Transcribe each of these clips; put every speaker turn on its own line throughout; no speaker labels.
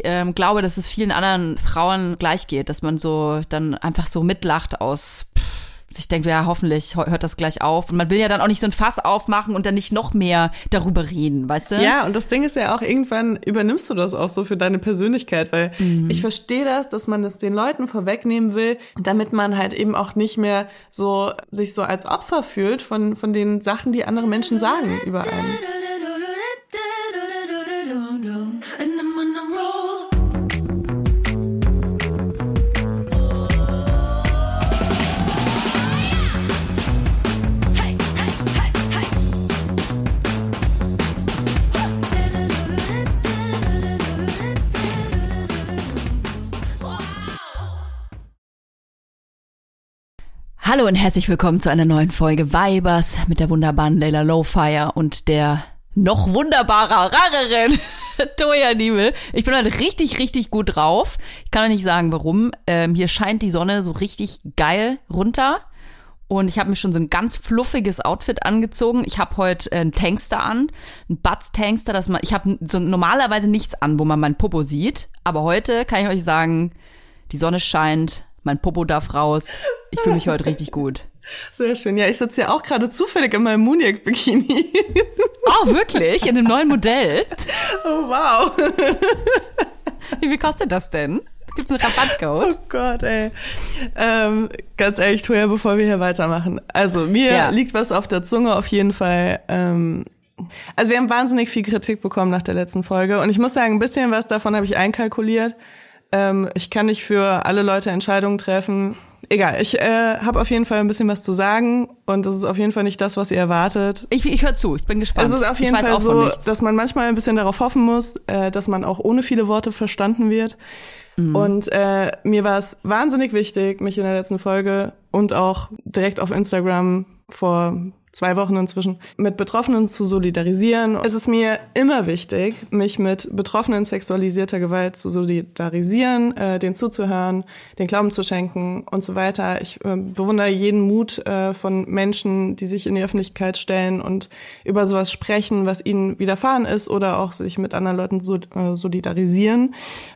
ich ähm, glaube, dass es vielen anderen Frauen gleich geht, dass man so dann einfach so mitlacht aus pff, sich denkt, ja, hoffentlich hört das gleich auf. Und man will ja dann auch nicht so ein Fass aufmachen und dann nicht noch mehr darüber reden, weißt du?
Ja, und das Ding ist ja auch, irgendwann übernimmst du das auch so für deine Persönlichkeit, weil mhm. ich verstehe das, dass man das den Leuten vorwegnehmen will, damit man halt eben auch nicht mehr so sich so als Opfer fühlt von, von den Sachen, die andere Menschen sagen über einen.
Hallo und herzlich willkommen zu einer neuen Folge Vibers mit der wunderbaren Leila Lowfire und der noch wunderbarer, rareren Toya Niebel. Ich bin heute richtig, richtig gut drauf. Ich kann auch nicht sagen, warum. Ähm, hier scheint die Sonne so richtig geil runter. Und ich habe mir schon so ein ganz fluffiges Outfit angezogen. Ich habe heute einen Tankster an, ein Butz Tankster, dass man, ich habe so normalerweise nichts an, wo man mein Popo sieht. Aber heute kann ich euch sagen, die Sonne scheint, mein Popo darf raus. Ich fühle mich heute richtig gut.
Sehr schön. Ja, ich sitze ja auch gerade zufällig in meinem Muniac-Bikini.
Oh, wirklich? In dem neuen Modell?
Oh, wow.
Wie viel kostet das denn? Gibt's einen Rabattcode?
Oh Gott, ey. Ähm, ganz ehrlich, Toja, bevor wir hier weitermachen. Also, mir ja. liegt was auf der Zunge auf jeden Fall. Ähm, also, wir haben wahnsinnig viel Kritik bekommen nach der letzten Folge. Und ich muss sagen, ein bisschen was davon habe ich einkalkuliert. Ähm, ich kann nicht für alle Leute Entscheidungen treffen. Egal, ich äh, habe auf jeden Fall ein bisschen was zu sagen und das ist auf jeden Fall nicht das, was ihr erwartet.
Ich, ich höre zu, ich bin gespannt.
Es ist auf jeden Fall so, dass man manchmal ein bisschen darauf hoffen muss, äh, dass man auch ohne viele Worte verstanden wird. Mhm. Und äh, mir war es wahnsinnig wichtig, mich in der letzten Folge und auch direkt auf Instagram vor zwei Wochen inzwischen, mit Betroffenen zu solidarisieren. Es ist mir immer wichtig, mich mit Betroffenen sexualisierter Gewalt zu solidarisieren, äh, denen zuzuhören, den Glauben zu schenken und so weiter. Ich äh, bewundere jeden Mut äh, von Menschen, die sich in die Öffentlichkeit stellen und über sowas sprechen, was ihnen widerfahren ist oder auch sich mit anderen Leuten so, äh, solidarisieren.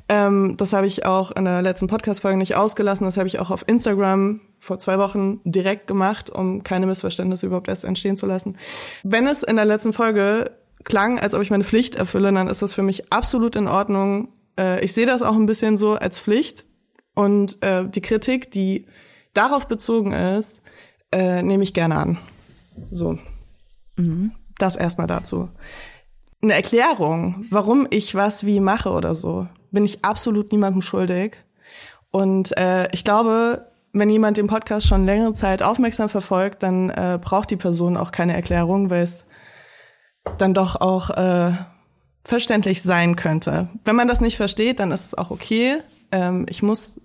Ähm, das habe ich auch in der letzten Podcast-Folge nicht ausgelassen. Das habe ich auch auf Instagram vor zwei Wochen direkt gemacht, um keine Missverständnisse überhaupt erst entstehen zu lassen. Wenn es in der letzten Folge klang, als ob ich meine Pflicht erfülle, dann ist das für mich absolut in Ordnung. Äh, ich sehe das auch ein bisschen so als Pflicht. Und äh, die Kritik, die darauf bezogen ist, äh, nehme ich gerne an. So. Mhm. Das erstmal dazu. Eine Erklärung, warum ich was wie mache oder so, bin ich absolut niemandem schuldig. Und äh, ich glaube, wenn jemand den Podcast schon längere Zeit aufmerksam verfolgt, dann äh, braucht die Person auch keine Erklärung, weil es dann doch auch äh, verständlich sein könnte. Wenn man das nicht versteht, dann ist es auch okay. Ähm, ich muss,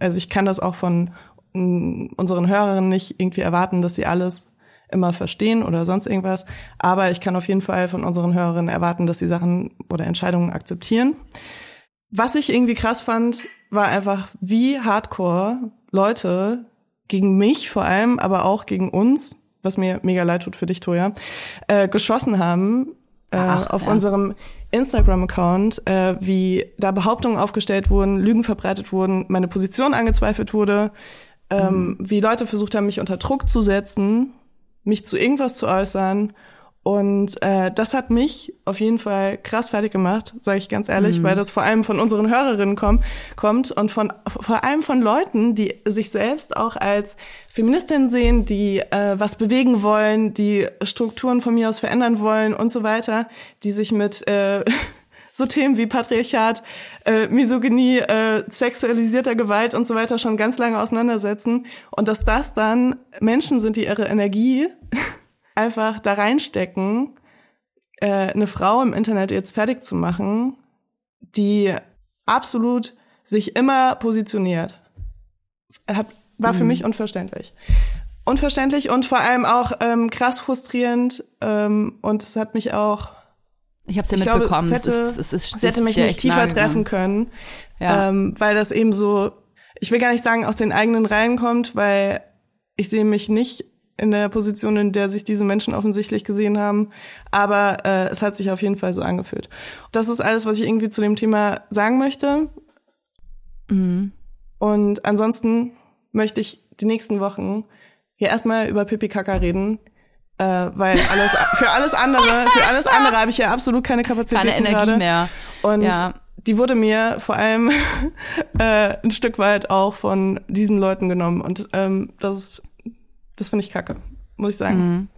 also ich kann das auch von unseren Hörerinnen nicht irgendwie erwarten, dass sie alles immer verstehen oder sonst irgendwas. Aber ich kann auf jeden Fall von unseren Hörerinnen erwarten, dass sie Sachen oder Entscheidungen akzeptieren. Was ich irgendwie krass fand, war einfach, wie hardcore Leute gegen mich vor allem, aber auch gegen uns, was mir mega leid tut für dich, Toja, äh, geschossen haben äh, Ach, auf ja. unserem Instagram-Account, äh, wie da Behauptungen aufgestellt wurden, Lügen verbreitet wurden, meine Position angezweifelt wurde, ähm, mhm. wie Leute versucht haben, mich unter Druck zu setzen, mich zu irgendwas zu äußern und äh, das hat mich auf jeden Fall krass fertig gemacht, sage ich ganz ehrlich, mhm. weil das vor allem von unseren Hörerinnen komm, kommt und von vor allem von Leuten, die sich selbst auch als Feministin sehen, die äh, was bewegen wollen, die Strukturen von mir aus verändern wollen und so weiter, die sich mit äh, so Themen wie Patriarchat, äh, Misogynie, äh, sexualisierter Gewalt und so weiter schon ganz lange auseinandersetzen und dass das dann Menschen sind, die ihre Energie einfach da reinstecken, äh, eine Frau im Internet jetzt fertig zu machen, die absolut sich immer positioniert. Hat, war mhm. für mich unverständlich. Unverständlich und vor allem auch ähm, krass frustrierend ähm, und es hat mich auch
ich habe es ja mitbekommen.
Glaube, es hätte, es, ist, es, ist, es hätte mich nicht tiefer treffen können, ja. ähm, weil das eben so, ich will gar nicht sagen, aus den eigenen Reihen kommt, weil ich sehe mich nicht in der Position, in der sich diese Menschen offensichtlich gesehen haben. Aber äh, es hat sich auf jeden Fall so angefühlt. Das ist alles, was ich irgendwie zu dem Thema sagen möchte. Mhm. Und ansonsten möchte ich die nächsten Wochen hier erstmal über Pipi Kaka reden. Äh, weil alles für alles andere, für alles andere habe ich ja absolut keine Kapazität
keine Energie
gerade.
mehr.
Und ja. die wurde mir vor allem äh, ein Stück weit auch von diesen Leuten genommen. Und ähm, das ist das finde ich kacke, muss ich sagen. Mhm.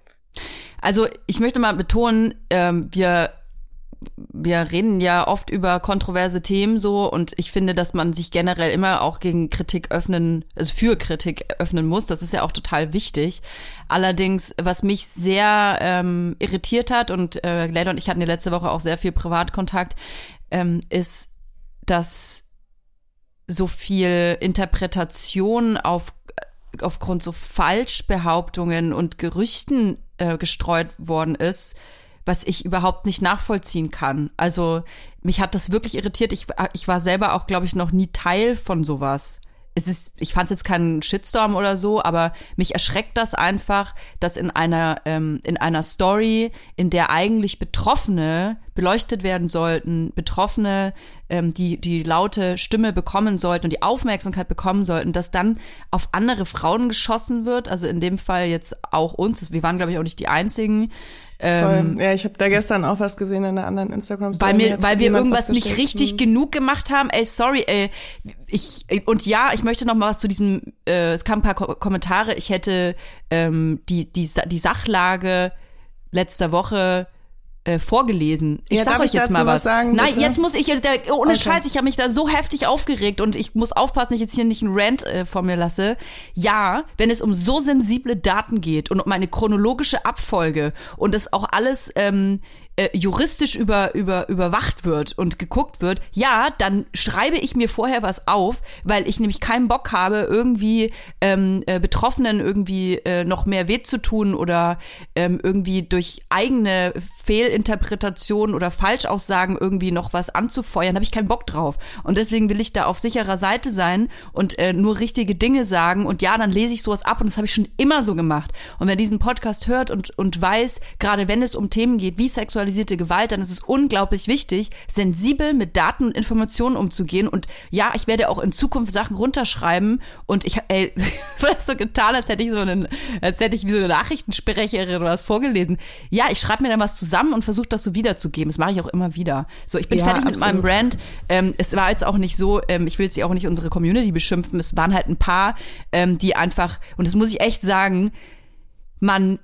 Also ich möchte mal betonen, ähm, wir wir reden ja oft über kontroverse Themen so und ich finde, dass man sich generell immer auch gegen Kritik öffnen, also für Kritik öffnen muss. Das ist ja auch total wichtig. Allerdings, was mich sehr ähm, irritiert hat und äh, Leila und ich hatten ja letzte Woche auch sehr viel Privatkontakt, ähm, ist, dass so viel Interpretation auf aufgrund so Falschbehauptungen und Gerüchten äh, gestreut worden ist, was ich überhaupt nicht nachvollziehen kann. Also mich hat das wirklich irritiert. Ich, ich war selber auch, glaube ich, noch nie Teil von sowas es ist, ich fand es jetzt keinen Shitstorm oder so, aber mich erschreckt das einfach, dass in einer ähm, in einer Story, in der eigentlich Betroffene beleuchtet werden sollten, Betroffene ähm, die die laute Stimme bekommen sollten und die Aufmerksamkeit bekommen sollten, dass dann auf andere Frauen geschossen wird. Also in dem Fall jetzt auch uns. Wir waren glaube ich auch nicht die einzigen.
Ähm, ja, ich habe da gestern auch was gesehen in einer anderen Instagram
Story. Weil mir, weil wir irgendwas nicht richtig genug gemacht haben. Ey, sorry, ey, ich und ja, ich möchte noch mal was zu diesem. Äh, es kamen ein paar Ko Kommentare. Ich hätte ähm, die die die Sachlage letzter Woche äh, vorgelesen. Ich ja, sag euch jetzt mal was.
Sagen,
Nein, jetzt muss ich jetzt ohne okay. Scheiß, ich habe mich da so heftig aufgeregt und ich muss aufpassen, dass ich jetzt hier nicht einen Rant äh, vor mir lasse. Ja, wenn es um so sensible Daten geht und um eine chronologische Abfolge und das auch alles ähm, äh, juristisch über, über, überwacht wird und geguckt wird, ja, dann schreibe ich mir vorher was auf, weil ich nämlich keinen Bock habe, irgendwie ähm, äh, Betroffenen irgendwie äh, noch mehr weh zu tun oder ähm, irgendwie durch eigene Fehlinterpretationen oder Falschaussagen irgendwie noch was anzufeuern, habe ich keinen Bock drauf. Und deswegen will ich da auf sicherer Seite sein und äh, nur richtige Dinge sagen und ja, dann lese ich sowas ab und das habe ich schon immer so gemacht. Und wer diesen Podcast hört und, und weiß, gerade wenn es um Themen geht wie Sexualität, sexualisierte Gewalt, dann ist es unglaublich wichtig, sensibel mit Daten und Informationen umzugehen. Und ja, ich werde auch in Zukunft Sachen runterschreiben. Und ich, ey, wird so getan, als hätte ich so einen, als hätte ich wie so eine Nachrichtensprecherin oder was vorgelesen. Ja, ich schreibe mir dann was zusammen und versuche das so wiederzugeben. Das mache ich auch immer wieder. So, ich bin ja, fertig absolut. mit meinem Brand. Ähm, es war jetzt auch nicht so, ähm, ich will jetzt hier auch nicht unsere Community beschimpfen. Es waren halt ein paar, ähm, die einfach, und das muss ich echt sagen, man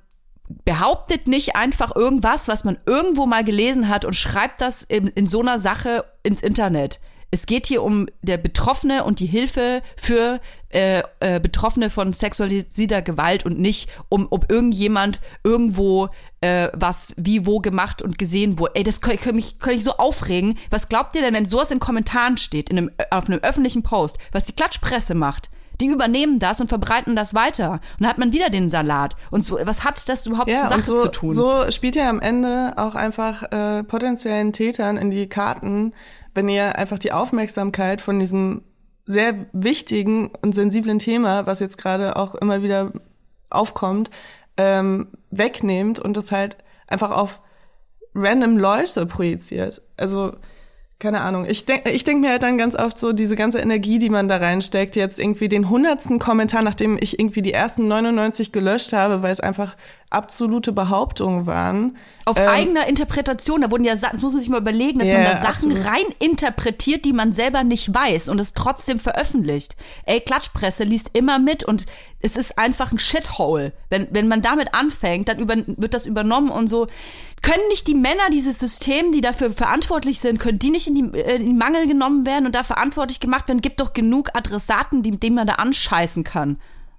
behauptet nicht einfach irgendwas, was man irgendwo mal gelesen hat und schreibt das in, in so einer Sache ins Internet. Es geht hier um der Betroffene und die Hilfe für äh, äh, Betroffene von sexualisierter Gewalt und nicht um, ob irgendjemand irgendwo äh, was wie wo gemacht und gesehen wurde. Ey, das könnte kann mich kann ich so aufregen. Was glaubt ihr denn, wenn sowas in Kommentaren steht, in einem, auf einem öffentlichen Post, was die Klatschpresse macht? Die übernehmen das und verbreiten das weiter. Und dann hat man wieder den Salat. Und so, was hat das überhaupt ja, zur Sache
so,
zu tun?
So spielt ihr am Ende auch einfach äh, potenziellen Tätern in die Karten, wenn ihr einfach die Aufmerksamkeit von diesem sehr wichtigen und sensiblen Thema, was jetzt gerade auch immer wieder aufkommt, ähm, wegnehmt und das halt einfach auf random Leute projiziert. Also keine Ahnung. Ich denke ich denk mir halt dann ganz oft so, diese ganze Energie, die man da reinsteckt, jetzt irgendwie den hundertsten Kommentar, nachdem ich irgendwie die ersten 99 gelöscht habe, weil es einfach absolute Behauptungen waren.
Auf ähm, eigener Interpretation, da wurden ja Sachen, das muss man sich mal überlegen, dass yeah, man da Sachen absolut. rein interpretiert, die man selber nicht weiß und es trotzdem veröffentlicht. Ey, Klatschpresse liest immer mit und es ist einfach ein Shithole. Wenn, wenn man damit anfängt, dann über, wird das übernommen und so. Können nicht die Männer dieses System, die dafür verantwortlich sind, können die nicht in die, äh, in die Mangel genommen werden und da verantwortlich gemacht werden? Gibt doch genug Adressaten, die, denen man da anscheißen kann.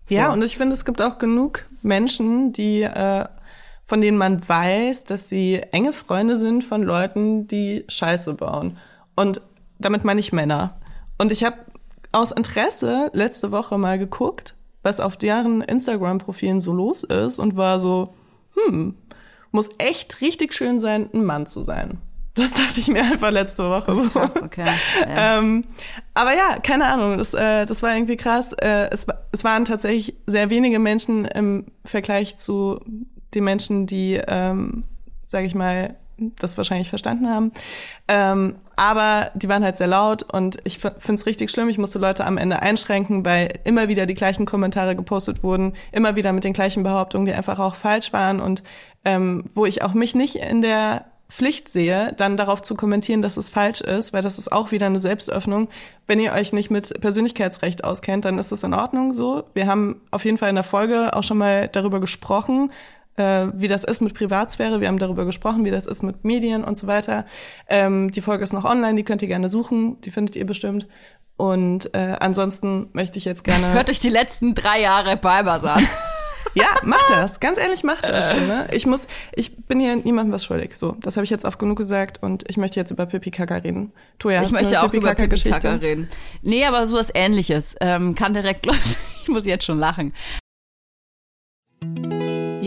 So. Ja, und ich finde, es gibt auch genug Menschen, die äh, von denen man weiß, dass sie enge Freunde sind von Leuten, die Scheiße bauen. Und damit meine ich Männer. Und ich habe aus Interesse letzte Woche mal geguckt, was auf deren Instagram-Profilen so los ist und war so, hm, muss echt richtig schön sein, ein Mann zu sein. Das dachte ich mir einfach letzte Woche so. Krass, okay. Ja. ähm, aber ja, keine Ahnung, das, äh, das war irgendwie krass. Äh, es, es waren tatsächlich sehr wenige Menschen im Vergleich zu den Menschen, die, ähm, sage ich mal, das wahrscheinlich verstanden haben. Ähm, aber die waren halt sehr laut und ich finde es richtig schlimm. Ich musste Leute am Ende einschränken, weil immer wieder die gleichen Kommentare gepostet wurden, immer wieder mit den gleichen Behauptungen, die einfach auch falsch waren und ähm, wo ich auch mich nicht in der Pflicht sehe, dann darauf zu kommentieren, dass es falsch ist, weil das ist auch wieder eine Selbstöffnung. Wenn ihr euch nicht mit Persönlichkeitsrecht auskennt, dann ist es in Ordnung so. Wir haben auf jeden Fall in der Folge auch schon mal darüber gesprochen, äh, wie das ist mit Privatsphäre. Wir haben darüber gesprochen, wie das ist mit Medien und so weiter. Ähm, die Folge ist noch online, die könnt ihr gerne suchen, die findet ihr bestimmt. Und äh, ansonsten möchte ich jetzt gerne.
Hört euch die letzten drei Jahre Balbers an.
ja, macht das. Ganz ehrlich, macht das. So, ne? Ich muss, ich bin hier niemandem was schuldig. So, das habe ich jetzt oft genug gesagt und ich möchte jetzt über Pipi Kaka reden.
Toja, ich möchte auch über Pipi Kaka reden. Nee, aber sowas ähnliches. Ähm, kann direkt los. ich muss jetzt schon lachen.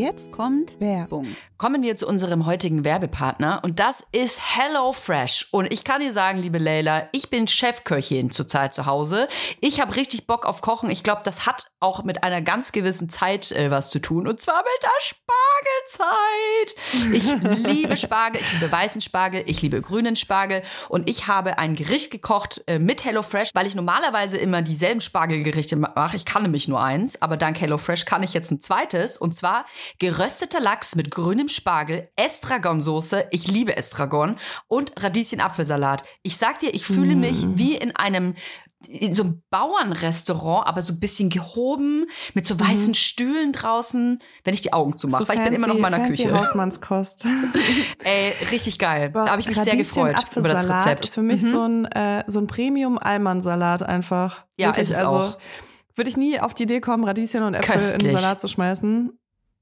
Jetzt kommt Werbung. Kommen wir zu unserem heutigen Werbepartner und das ist HelloFresh. Und ich kann dir sagen, liebe Leila, ich bin Chefköchin zurzeit zu Hause. Ich habe richtig Bock auf Kochen. Ich glaube, das hat auch mit einer ganz gewissen Zeit äh, was zu tun und zwar mit der Spargelzeit. Ich liebe Spargel, ich liebe weißen Spargel, ich liebe grünen Spargel und ich habe ein Gericht gekocht äh, mit HelloFresh, weil ich normalerweise immer dieselben Spargelgerichte mache. Ich kann nämlich nur eins, aber dank HelloFresh kann ich jetzt ein zweites und zwar gerösteter Lachs mit grünem Spargel, Estragonsoße, ich liebe Estragon und Radieschen-Apfelsalat. Ich sag dir, ich fühle mm. mich wie in einem in so einem Bauernrestaurant, aber so ein bisschen gehoben, mit so weißen mhm. Stühlen draußen, wenn ich die Augen zumache, so weil ich bin immer noch in meiner fancy Küche.
Hausmannskost.
Ey, richtig geil. da habe ich mich sehr gefreut über das Rezept.
ist für mich mhm. so ein, äh, so ein Premium-Almansalat einfach.
Ja, Wirklich, ist es also, auch.
Würde ich nie auf die Idee kommen, Radieschen und Äpfel Köstlich. in den Salat zu schmeißen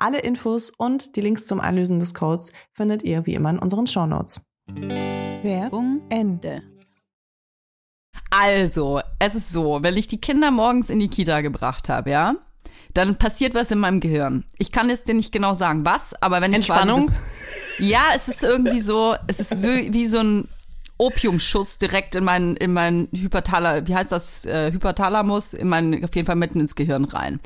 Alle Infos und die Links zum Einlösen des Codes findet ihr wie immer in unseren Shownotes.
Werbung Ende. Also, es ist so, wenn ich die Kinder morgens in die Kita gebracht habe, ja, dann passiert was in meinem Gehirn. Ich kann jetzt dir nicht genau sagen, was, aber wenn
ich Entspannung?
Ja, es ist irgendwie so, es ist wie, wie so ein Opiumschuss direkt in meinen in meinen Hyperthala, wie heißt das äh, Hyperthalamus, in meinen auf jeden Fall mitten ins Gehirn rein.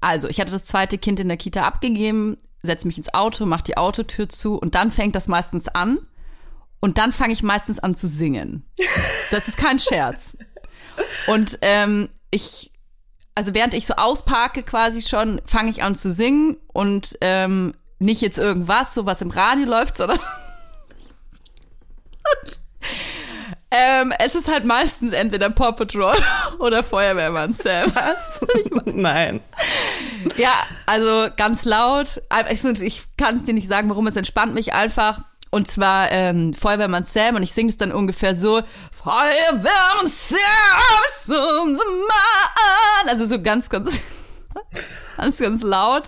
Also, ich hatte das zweite Kind in der Kita abgegeben, setze mich ins Auto, mach die Autotür zu und dann fängt das meistens an. und dann fange ich meistens an zu singen. Das ist kein Scherz. Und ähm, ich, also während ich so ausparke quasi schon, fange ich an zu singen und ähm, nicht jetzt irgendwas, so was im Radio läuft, sondern ähm, es ist halt meistens entweder Paw Patrol oder Feuerwehrmann Sam.
Was? Nein.
Ja, also ganz laut. Ich kann es dir nicht sagen, warum es entspannt mich einfach. Und zwar ähm, Feuerwehrmann Sam und ich singe es dann ungefähr so Feuerwehrmann Sam, also so ganz, ganz, ganz, ganz laut.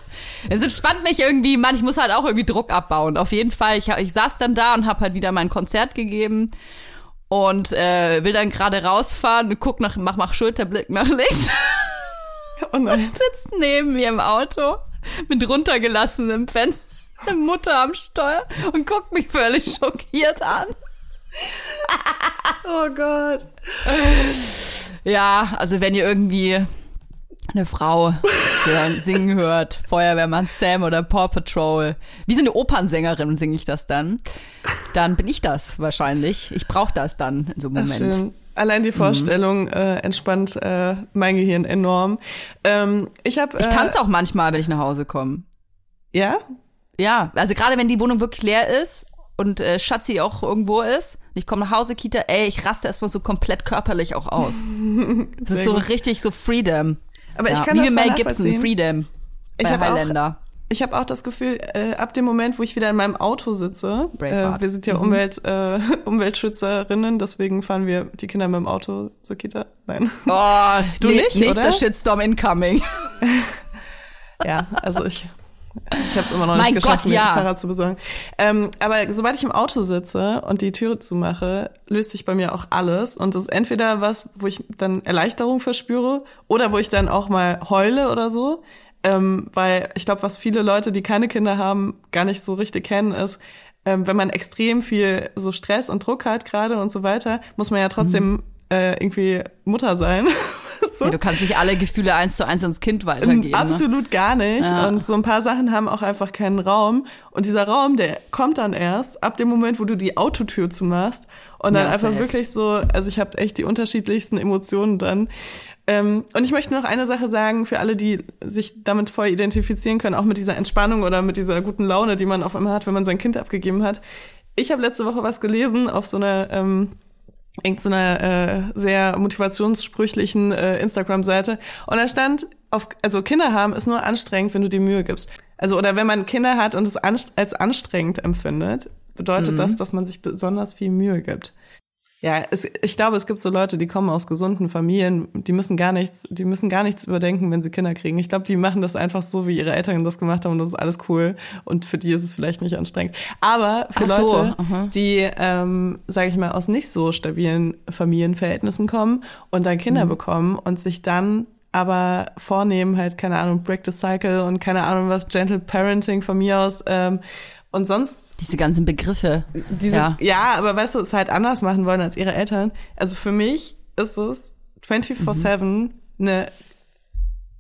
Es entspannt mich irgendwie, man, ich muss halt auch irgendwie Druck abbauen. Auf jeden Fall, ich, ich saß dann da und habe halt wieder mein Konzert gegeben und äh, will dann gerade rausfahren, guck nach, mach, mach Schulterblick nach links. Oh. Und sitzt neben mir im Auto mit runtergelassenem Fenster Mutter am Steuer und guckt mich völlig schockiert an.
oh Gott.
Ja, also wenn ihr irgendwie eine Frau singen hört, Feuerwehrmann Sam oder Paw Patrol, wie so eine Opernsängerin singe ich das dann, dann bin ich das wahrscheinlich. Ich brauche das dann in so einem Moment. Schön.
Allein die Vorstellung mhm. äh, entspannt äh, mein Gehirn enorm. Ähm, ich hab,
äh, ich tanze auch manchmal, wenn ich nach Hause komme.
Ja?
Ja, also gerade wenn die Wohnung wirklich leer ist und äh, Schatzi auch irgendwo ist, ich komme nach Hause, Kita, ey, ich raste erstmal so komplett körperlich auch aus. das ist so gut. richtig so Freedom.
Aber ja. ich kann Wie das Mel Gibson,
Freedom.
Bei ich Highlander. Auch, ich habe auch das Gefühl, äh, ab dem Moment, wo ich wieder in meinem Auto sitze, äh, wir sind ja mhm. Umwelt, äh, Umweltschützerinnen, deswegen fahren wir die Kinder mit dem Auto zur Kita. Nein.
Oh, du nee, nicht, nächster oder? Shitstorm incoming.
ja, also ich ich habe es immer noch nicht mein geschafft, Gott, ja. mir ein Fahrrad zu besorgen. Ähm, aber sobald ich im Auto sitze und die Türe zumache, löst sich bei mir auch alles. Und das ist entweder was, wo ich dann Erleichterung verspüre oder wo ich dann auch mal heule oder so. Ähm, weil ich glaube, was viele Leute, die keine Kinder haben, gar nicht so richtig kennen, ist, ähm, wenn man extrem viel so Stress und Druck hat gerade und so weiter, muss man ja trotzdem mhm. äh, irgendwie Mutter sein.
so. Ja, du kannst nicht alle Gefühle eins zu eins ans Kind weitergeben.
Ne? Absolut ne? gar nicht. Ja. Und so ein paar Sachen haben auch einfach keinen Raum. Und dieser Raum, der kommt dann erst ab dem Moment, wo du die Autotür zumachst. Und dann ja, einfach wirklich so, also ich habe echt die unterschiedlichsten Emotionen dann. Ähm, und ich möchte noch eine Sache sagen, für alle, die sich damit voll identifizieren können, auch mit dieser Entspannung oder mit dieser guten Laune, die man auf einmal hat, wenn man sein Kind abgegeben hat. Ich habe letzte Woche was gelesen auf so einer ähm, irgendeiner äh, sehr motivationssprüchlichen äh, Instagram-Seite. Und da stand, auf, also Kinder haben ist nur anstrengend, wenn du dir Mühe gibst. Also oder wenn man Kinder hat und es als anstrengend empfindet, bedeutet mhm. das, dass man sich besonders viel Mühe gibt. Ja, es, ich glaube, es gibt so Leute, die kommen aus gesunden Familien, die müssen gar nichts, die müssen gar nichts überdenken, wenn sie Kinder kriegen. Ich glaube, die machen das einfach so, wie ihre Eltern das gemacht haben und das ist alles cool. Und für die ist es vielleicht nicht anstrengend. Aber für Ach Leute, so, die, ähm, sage ich mal, aus nicht so stabilen Familienverhältnissen kommen und dann Kinder mhm. bekommen und sich dann aber vornehmen, halt, keine Ahnung, Break the Cycle und keine Ahnung was, Gentle Parenting von mir aus, ähm, und sonst.
Diese ganzen Begriffe.
Diese, ja. ja, aber weißt du, es halt anders machen wollen als ihre Eltern. Also für mich ist es 24-7 mhm. eine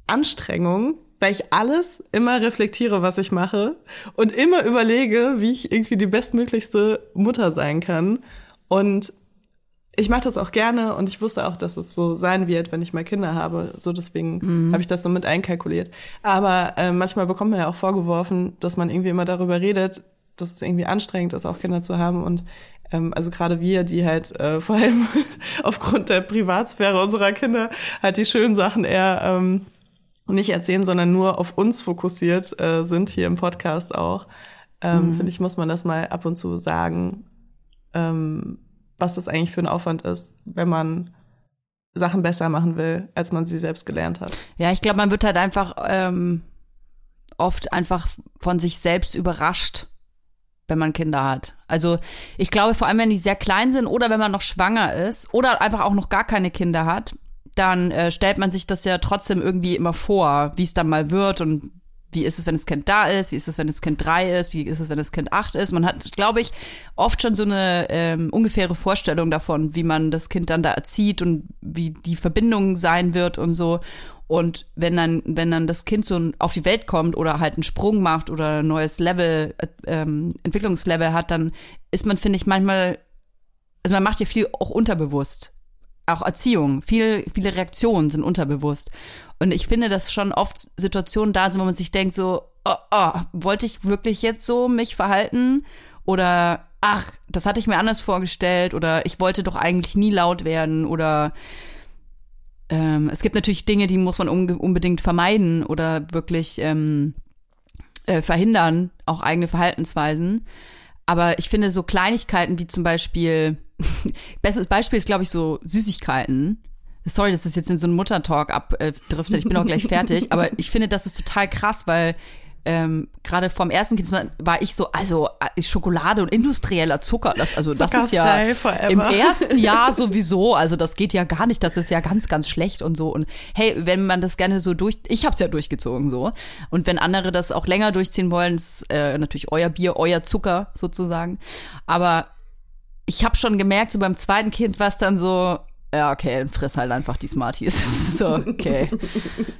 Anstrengung, weil ich alles immer reflektiere, was ich mache und immer überlege, wie ich irgendwie die bestmöglichste Mutter sein kann. Und ich mache das auch gerne und ich wusste auch, dass es so sein wird, wenn ich mal Kinder habe. So deswegen mhm. habe ich das so mit einkalkuliert. Aber äh, manchmal bekommt man ja auch vorgeworfen, dass man irgendwie immer darüber redet, dass es irgendwie anstrengend ist, auch Kinder zu haben. Und ähm, also gerade wir, die halt äh, vor allem aufgrund der Privatsphäre unserer Kinder halt die schönen Sachen eher ähm, nicht erzählen, sondern nur auf uns fokussiert äh, sind hier im Podcast auch. Ähm, mhm. Finde ich, muss man das mal ab und zu sagen. Ähm, was das eigentlich für ein Aufwand ist, wenn man Sachen besser machen will, als man sie selbst gelernt hat.
Ja, ich glaube, man wird halt einfach ähm, oft einfach von sich selbst überrascht, wenn man Kinder hat. Also ich glaube, vor allem, wenn die sehr klein sind oder wenn man noch schwanger ist oder einfach auch noch gar keine Kinder hat, dann äh, stellt man sich das ja trotzdem irgendwie immer vor, wie es dann mal wird und wie ist es, wenn das Kind da ist, wie ist es, wenn das Kind drei ist, wie ist es, wenn das Kind acht ist. Man hat, glaube ich, oft schon so eine ähm, ungefähre Vorstellung davon, wie man das Kind dann da erzieht und wie die Verbindung sein wird und so. Und wenn dann, wenn dann das Kind so auf die Welt kommt oder halt einen Sprung macht oder ein neues Level, äh, ähm, Entwicklungslevel hat, dann ist man, finde ich, manchmal, also man macht ja viel auch unterbewusst. Auch Erziehung, viel, viele Reaktionen sind unterbewusst. Und ich finde, dass schon oft Situationen da sind, wo man sich denkt so, oh, oh, wollte ich wirklich jetzt so mich verhalten? Oder, ach, das hatte ich mir anders vorgestellt. Oder ich wollte doch eigentlich nie laut werden. Oder ähm, es gibt natürlich Dinge, die muss man unbedingt vermeiden oder wirklich ähm, äh, verhindern, auch eigene Verhaltensweisen. Aber ich finde so Kleinigkeiten wie zum Beispiel, bestes Beispiel ist, glaube ich, so Süßigkeiten. Sorry, dass das jetzt in so einen Muttertalk abdriftet. Ich bin auch gleich fertig. Aber ich finde, das ist total krass, weil ähm, gerade vom ersten Kind war ich so, also äh, Schokolade und industrieller Zucker, das, also das ist ja forever. im ersten Jahr sowieso, also das geht ja gar nicht, das ist ja ganz, ganz schlecht und so. Und hey, wenn man das gerne so durch, ich hab's ja durchgezogen so. Und wenn andere das auch länger durchziehen wollen, ist äh, natürlich euer Bier, euer Zucker sozusagen. Aber ich habe schon gemerkt, so beim zweiten Kind war es dann so, ja, okay, dann friss halt einfach die Smarties. so, okay.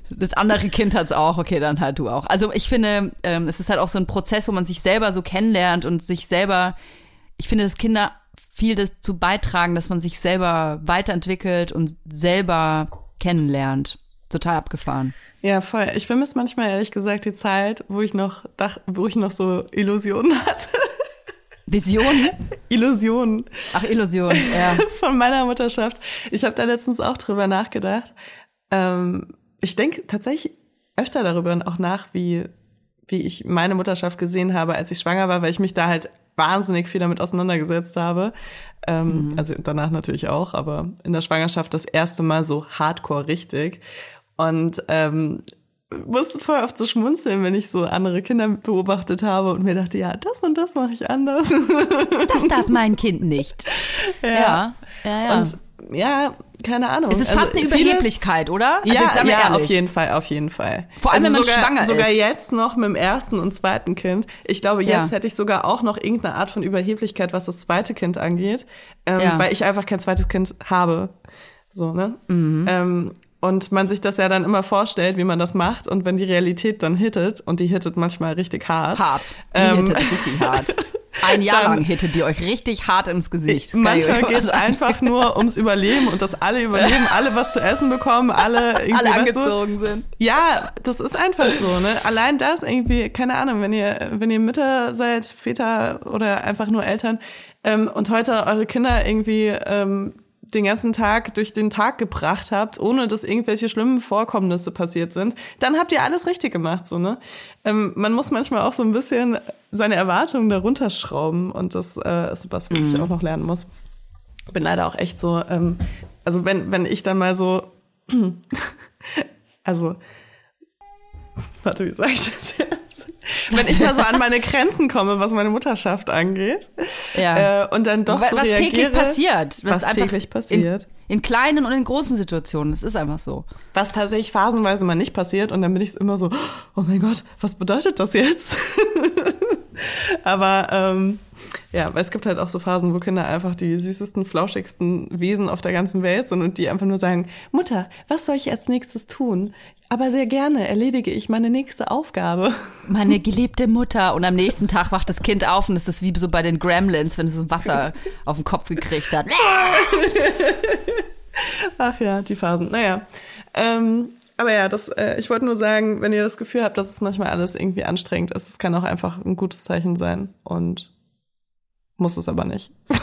Das andere Kind hat's auch, okay, dann halt du auch. Also ich finde, ähm, es ist halt auch so ein Prozess, wo man sich selber so kennenlernt und sich selber, ich finde, dass Kinder viel dazu beitragen, dass man sich selber weiterentwickelt und selber kennenlernt. Total abgefahren.
Ja, voll. Ich vermisse manchmal ehrlich gesagt die Zeit, wo ich noch, dach, wo ich noch so Illusionen hatte.
Vision?
Illusion.
Ach, Illusion, ja.
Von meiner Mutterschaft. Ich habe da letztens auch drüber nachgedacht. Ähm, ich denke tatsächlich öfter darüber auch nach, wie, wie ich meine Mutterschaft gesehen habe, als ich schwanger war, weil ich mich da halt wahnsinnig viel damit auseinandergesetzt habe. Ähm, mhm. Also danach natürlich auch, aber in der Schwangerschaft das erste Mal so hardcore richtig. Und ähm, musste voll oft so schmunzeln, wenn ich so andere Kinder beobachtet habe und mir dachte, ja, das und das mache ich anders.
Das darf mein Kind nicht.
Ja. Ja, ja. ja. Und ja, keine Ahnung.
Es ist fast also, eine Überheblichkeit, vieles, oder?
Also ja, ja auf jeden Fall, auf jeden Fall.
Vor allem, also wenn man
sogar,
schwanger
sogar
ist.
Sogar jetzt noch mit dem ersten und zweiten Kind. Ich glaube, jetzt ja. hätte ich sogar auch noch irgendeine Art von Überheblichkeit, was das zweite Kind angeht, ähm, ja. weil ich einfach kein zweites Kind habe. So, ne? Mhm. Ähm, und man sich das ja dann immer vorstellt, wie man das macht. Und wenn die Realität dann hittet, und die hittet manchmal richtig hart.
Hart. Die ähm, hittet richtig hart. Ein Jahr lang hittet die euch richtig hart ins Gesicht.
Manchmal geht es einfach nur ums Überleben und dass alle überleben, alle was zu essen bekommen, alle irgendwie
alle angezogen du, sind.
Ja, das ist einfach so. Ne? Allein das irgendwie, keine Ahnung, wenn ihr wenn ihr Mütter seid, Väter oder einfach nur Eltern ähm, und heute eure Kinder irgendwie ähm, den ganzen Tag durch den Tag gebracht habt, ohne dass irgendwelche schlimmen Vorkommnisse passiert sind, dann habt ihr alles richtig gemacht, so, ne? Ähm, man muss manchmal auch so ein bisschen seine Erwartungen darunter schrauben und das äh, ist was, was mhm. ich auch noch lernen muss. Bin leider auch echt so, ähm, also wenn, wenn ich dann mal so, also, warte, wie sage ich das jetzt? wenn ich mal so an meine Grenzen komme, was meine Mutterschaft angeht. Ja. Äh, und dann doch was, so
was
reagiere,
täglich passiert.
Was, was täglich passiert.
In, in, kleinen und in großen Situationen. Das ist einfach so.
Was tatsächlich phasenweise mal nicht passiert. Und dann bin ich immer so, oh mein Gott, was bedeutet das jetzt? Aber ähm, ja, weil es gibt halt auch so Phasen, wo Kinder einfach die süßesten, flauschigsten Wesen auf der ganzen Welt sind und die einfach nur sagen, Mutter, was soll ich als nächstes tun? Aber sehr gerne erledige ich meine nächste Aufgabe.
Meine geliebte Mutter. Und am nächsten Tag wacht das Kind auf und es ist wie so bei den Gremlins, wenn es so Wasser auf den Kopf gekriegt hat.
Ach ja, die Phasen. Naja. Ähm, aber ja, das, äh, ich wollte nur sagen, wenn ihr das Gefühl habt, dass es manchmal alles irgendwie anstrengend ist, es kann auch einfach ein gutes Zeichen sein und muss es aber nicht.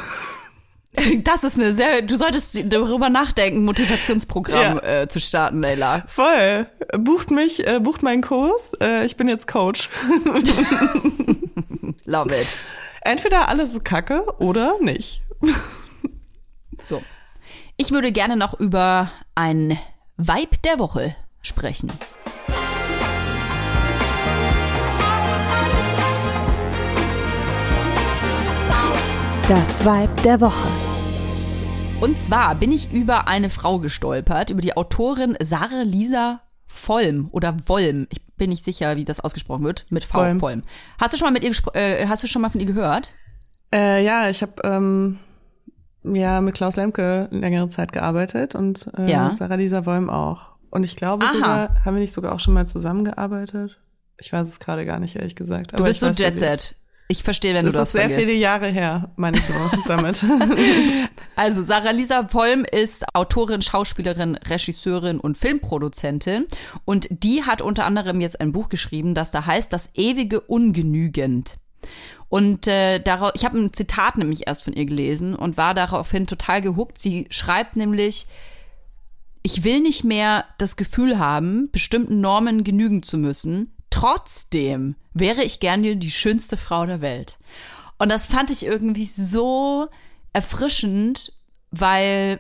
Das ist eine sehr, du solltest darüber nachdenken, Motivationsprogramm ja. äh, zu starten, Leila.
Voll. Bucht mich, äh, bucht meinen Kurs. Äh, ich bin jetzt Coach.
Love it.
Entweder alles ist Kacke oder nicht.
So. Ich würde gerne noch über ein Vibe der Woche sprechen.
Das Vibe der Woche.
Und zwar bin ich über eine Frau gestolpert, über die Autorin Sarah Lisa Vollm oder Wollm. Ich bin nicht sicher, wie das ausgesprochen wird. Mit V Vollm. Vollm. Hast du schon mal mit ihr äh, hast du schon mal von ihr gehört?
Äh, ja, ich habe ähm, ja mit Klaus Lemke längere Zeit gearbeitet und äh, ja. Sarah Lisa Wollm auch. Und ich glaube Aha. sogar, haben wir nicht sogar auch schon mal zusammengearbeitet? Ich weiß es gerade gar nicht, ehrlich gesagt.
Aber du bist so Jet Set. Ich verstehe, wenn das du das
Das ist sehr
vergisst.
viele Jahre her, meine ich nur damit.
also Sarah Lisa Pollm ist Autorin, Schauspielerin, Regisseurin und Filmproduzentin und die hat unter anderem jetzt ein Buch geschrieben, das da heißt Das ewige Ungenügend. Und äh, darauf, ich habe ein Zitat nämlich erst von ihr gelesen und war daraufhin total gehuckt. Sie schreibt nämlich, ich will nicht mehr das Gefühl haben, bestimmten Normen genügen zu müssen. Trotzdem wäre ich gerne die schönste Frau der Welt. Und das fand ich irgendwie so erfrischend, weil,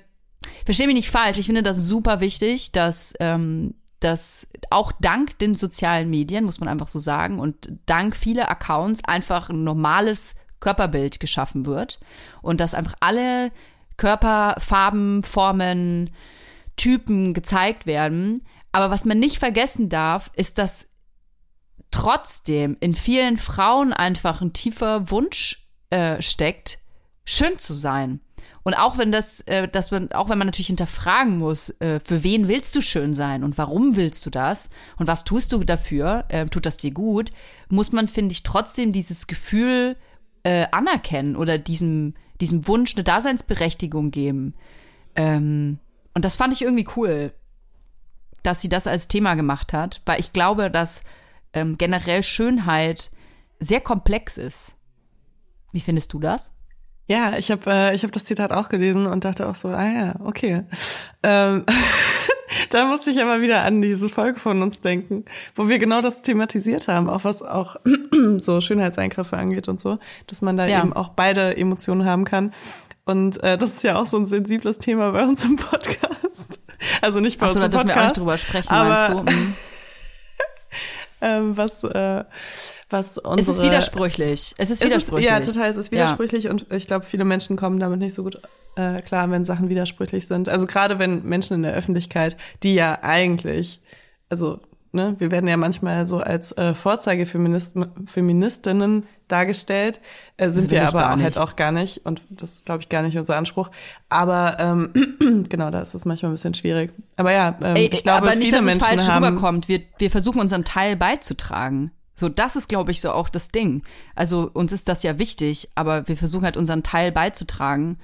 verstehe mich nicht falsch, ich finde das super wichtig, dass, ähm, dass auch dank den sozialen Medien, muss man einfach so sagen, und dank vieler Accounts einfach ein normales Körperbild geschaffen wird und dass einfach alle Körperfarben, Formen, Typen gezeigt werden. Aber was man nicht vergessen darf, ist, dass trotzdem in vielen Frauen einfach ein tiefer Wunsch äh, steckt, schön zu sein. Und auch wenn das, äh, dass man, auch wenn man natürlich hinterfragen muss, äh, für wen willst du schön sein und warum willst du das und was tust du dafür, äh, tut das dir gut, muss man, finde ich, trotzdem dieses Gefühl äh, anerkennen oder diesem, diesem Wunsch eine Daseinsberechtigung geben. Ähm, und das fand ich irgendwie cool, dass sie das als Thema gemacht hat, weil ich glaube, dass ähm, generell Schönheit sehr komplex ist. Wie findest du das?
Ja, ich habe äh, ich hab das Zitat auch gelesen und dachte auch so, ah ja, okay. Ähm, da musste ich aber wieder an diese Folge von uns denken, wo wir genau das thematisiert haben, auch was auch so Schönheitseingriffe angeht und so, dass man da ja. eben auch beide Emotionen haben kann. Und äh, das ist ja auch so ein sensibles Thema bei uns im Podcast. Also nicht bei so, uns im Podcast. Wir auch nicht
drüber sprechen, aber, meinst du?
Ähm, was äh, was unsere
Es ist widersprüchlich. Es ist widersprüchlich.
Es ist, ja, total. Es ist widersprüchlich ja. und ich glaube, viele Menschen kommen damit nicht so gut äh, klar, wenn Sachen widersprüchlich sind. Also gerade wenn Menschen in der Öffentlichkeit, die ja eigentlich, also ne, wir werden ja manchmal so als äh, Vorzeigefeministinnen dargestellt, äh, sind wir aber halt auch gar nicht und das ist, glaube ich, gar nicht unser Anspruch. Aber ähm, genau, da ist es manchmal ein bisschen schwierig. Aber ja, ähm, Ey, ich glaube,
aber nicht,
viele
dass
Menschen
es falsch
haben,
rüberkommt. Wir, wir versuchen unseren Teil beizutragen. So, das ist, glaube ich, so auch das Ding. Also uns ist das ja wichtig, aber wir versuchen halt unseren Teil beizutragen.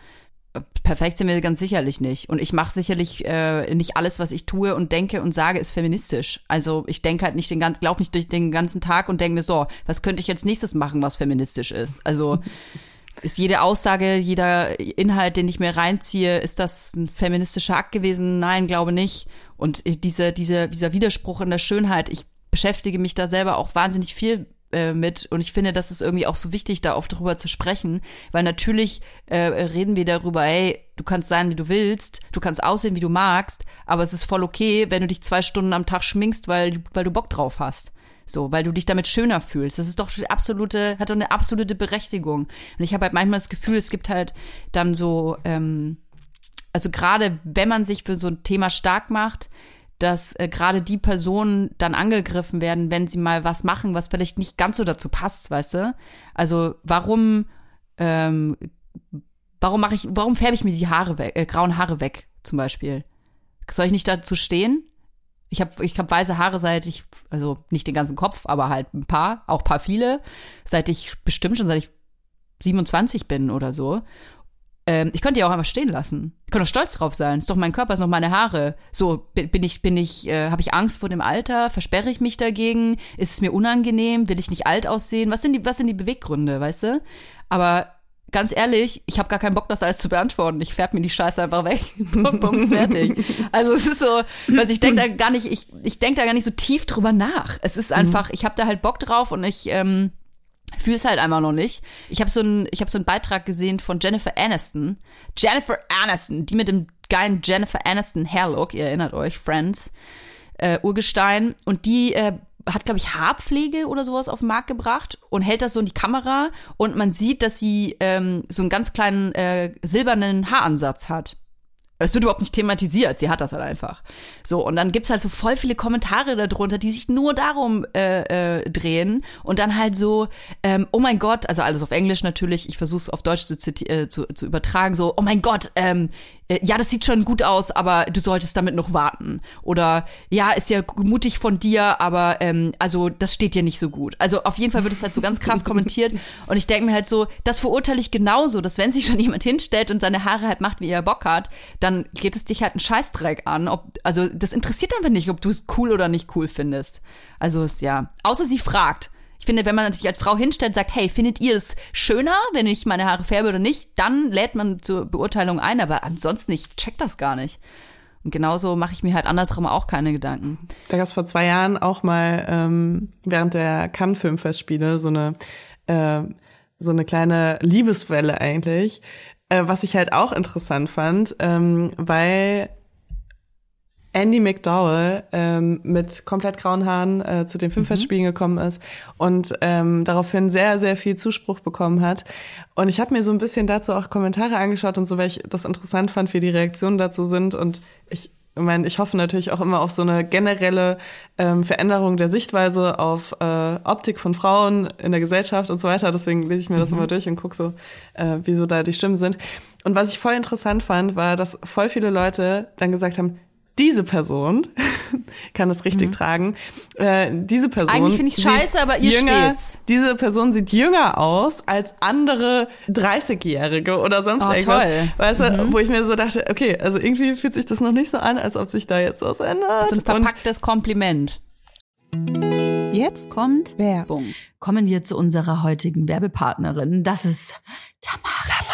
Perfekt sind wir ganz sicherlich nicht. Und ich mache sicherlich äh, nicht alles, was ich tue und denke und sage, ist feministisch. Also ich denke halt nicht den ganzen, laufe nicht durch den ganzen Tag und denke mir so, was könnte ich jetzt nächstes machen, was feministisch ist. Also ist jede Aussage, jeder Inhalt, den ich mir reinziehe, ist das ein feministischer Akt gewesen? Nein, glaube nicht. Und diese, diese, dieser Widerspruch in der Schönheit, ich beschäftige mich da selber auch wahnsinnig viel äh, mit und ich finde, das ist irgendwie auch so wichtig, da oft drüber zu sprechen, weil natürlich äh, reden wir darüber, hey, du kannst sein, wie du willst, du kannst aussehen, wie du magst, aber es ist voll okay, wenn du dich zwei Stunden am Tag schminkst, weil, weil du Bock drauf hast. So, weil du dich damit schöner fühlst. Das ist doch absolute, hat doch eine absolute Berechtigung. Und ich habe halt manchmal das Gefühl, es gibt halt dann so, ähm, also gerade wenn man sich für so ein Thema stark macht, dass äh, gerade die Personen dann angegriffen werden, wenn sie mal was machen, was vielleicht nicht ganz so dazu passt, weißt du? Also warum, ähm, warum mache ich, warum färbe ich mir die Haare weg, äh, grauen Haare weg, zum Beispiel? Soll ich nicht dazu stehen? Ich habe ich hab weiße Haare seit ich, also nicht den ganzen Kopf, aber halt ein paar, auch paar viele, seit ich bestimmt schon seit ich 27 bin oder so. Ähm, ich könnte die auch einfach stehen lassen. Ich könnte auch stolz drauf sein. Ist doch mein Körper, ist noch meine Haare. So bin ich, bin ich, äh, habe ich Angst vor dem Alter? Versperre ich mich dagegen? Ist es mir unangenehm? Will ich nicht alt aussehen? Was sind die, was sind die Beweggründe, weißt du? Aber ganz ehrlich, ich habe gar keinen Bock, das alles zu beantworten. Ich färb mir die Scheiße einfach weg. Bums, fertig. Also es ist so, also ich denke da gar nicht, ich, ich denke da gar nicht so tief drüber nach. Es ist einfach, ich habe da halt Bock drauf und ich ähm, fühle es halt einfach noch nicht. Ich habe so einen ich habe so einen Beitrag gesehen von Jennifer Aniston. Jennifer Aniston, die mit dem geilen Jennifer Aniston Hairlook, ihr erinnert euch, Friends, äh, Urgestein und die äh, hat glaube ich Haarpflege oder sowas auf den Markt gebracht und hält das so in die Kamera und man sieht, dass sie ähm, so einen ganz kleinen äh, silbernen Haaransatz hat Es wird überhaupt nicht thematisiert, sie hat das halt einfach. So, und dann gibt's halt so voll viele Kommentare darunter, die sich nur darum äh, äh, drehen und dann halt so, ähm, oh mein Gott, also alles auf Englisch natürlich, ich versuche es auf Deutsch zu, äh, zu, zu übertragen, so, oh mein Gott, ähm, äh, ja, das sieht schon gut aus, aber du solltest damit noch warten. Oder ja, ist ja mutig von dir, aber ähm, also das steht dir nicht so gut. Also auf jeden Fall wird es halt so ganz krass kommentiert. Und ich denke mir halt so, das verurteile ich genauso, dass wenn sich schon jemand hinstellt und seine Haare halt macht, wie er Bock hat, dann geht es dich halt einen Scheißdreck an. Ob, also das interessiert einfach nicht, ob du es cool oder nicht cool findest. Also ja, außer sie fragt. Ich finde, wenn man sich als Frau hinstellt und sagt, hey, findet ihr es schöner, wenn ich meine Haare färbe oder nicht, dann lädt man zur Beurteilung ein, aber ansonsten, ich check das gar nicht. Und genauso mache ich mir halt andersrum auch keine Gedanken.
Da gab es vor zwei Jahren auch mal ähm, während der Cannes Filmfestspiele so eine äh, so eine kleine Liebeswelle eigentlich, äh, was ich halt auch interessant fand, ähm, weil Andy McDowell ähm, mit komplett grauen Haaren äh, zu den Filmfestspielen mhm. gekommen ist und ähm, daraufhin sehr, sehr viel Zuspruch bekommen hat. Und ich habe mir so ein bisschen dazu auch Kommentare angeschaut und so, weil ich das interessant fand, wie die Reaktionen dazu sind. Und ich ich meine, ich hoffe natürlich auch immer auf so eine generelle ähm, Veränderung der Sichtweise auf äh, Optik von Frauen in der Gesellschaft und so weiter. Deswegen lese ich mir das mhm. immer durch und gucke so, äh, wieso da die Stimmen sind. Und was ich voll interessant fand, war, dass voll viele Leute dann gesagt haben, diese Person kann es richtig mhm. tragen. Äh, diese Person.
Eigentlich finde ich scheiße, aber ihr jünger, steht's.
Diese Person sieht jünger aus als andere 30-Jährige oder sonst oh, irgendwas. Toll. Weißt du, mhm. wo ich mir so dachte, okay, also irgendwie fühlt sich das noch nicht so an, als ob sich da jetzt was ändert.
So ein verpacktes Und Kompliment.
Jetzt kommt Werbung.
Kommen wir zu unserer heutigen Werbepartnerin. Das ist Tamara.
Tamara.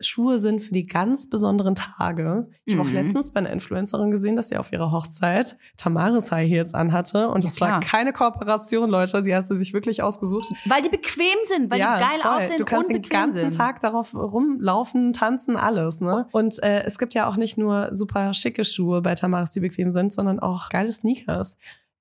Schuhe sind für die ganz besonderen Tage. Ich mhm. habe auch letztens bei einer Influencerin gesehen, dass sie auf ihrer Hochzeit Tamaris High Heels anhatte. Und es ja, war keine Kooperation, Leute. Die hat sie sich wirklich ausgesucht.
Weil die bequem sind, weil ja, die geil voll. aussehen
Du kannst
den
ganzen sind. Tag darauf rumlaufen, tanzen, alles. Ne? Und äh, es gibt ja auch nicht nur super schicke Schuhe bei Tamaris, die bequem sind, sondern auch geile Sneakers.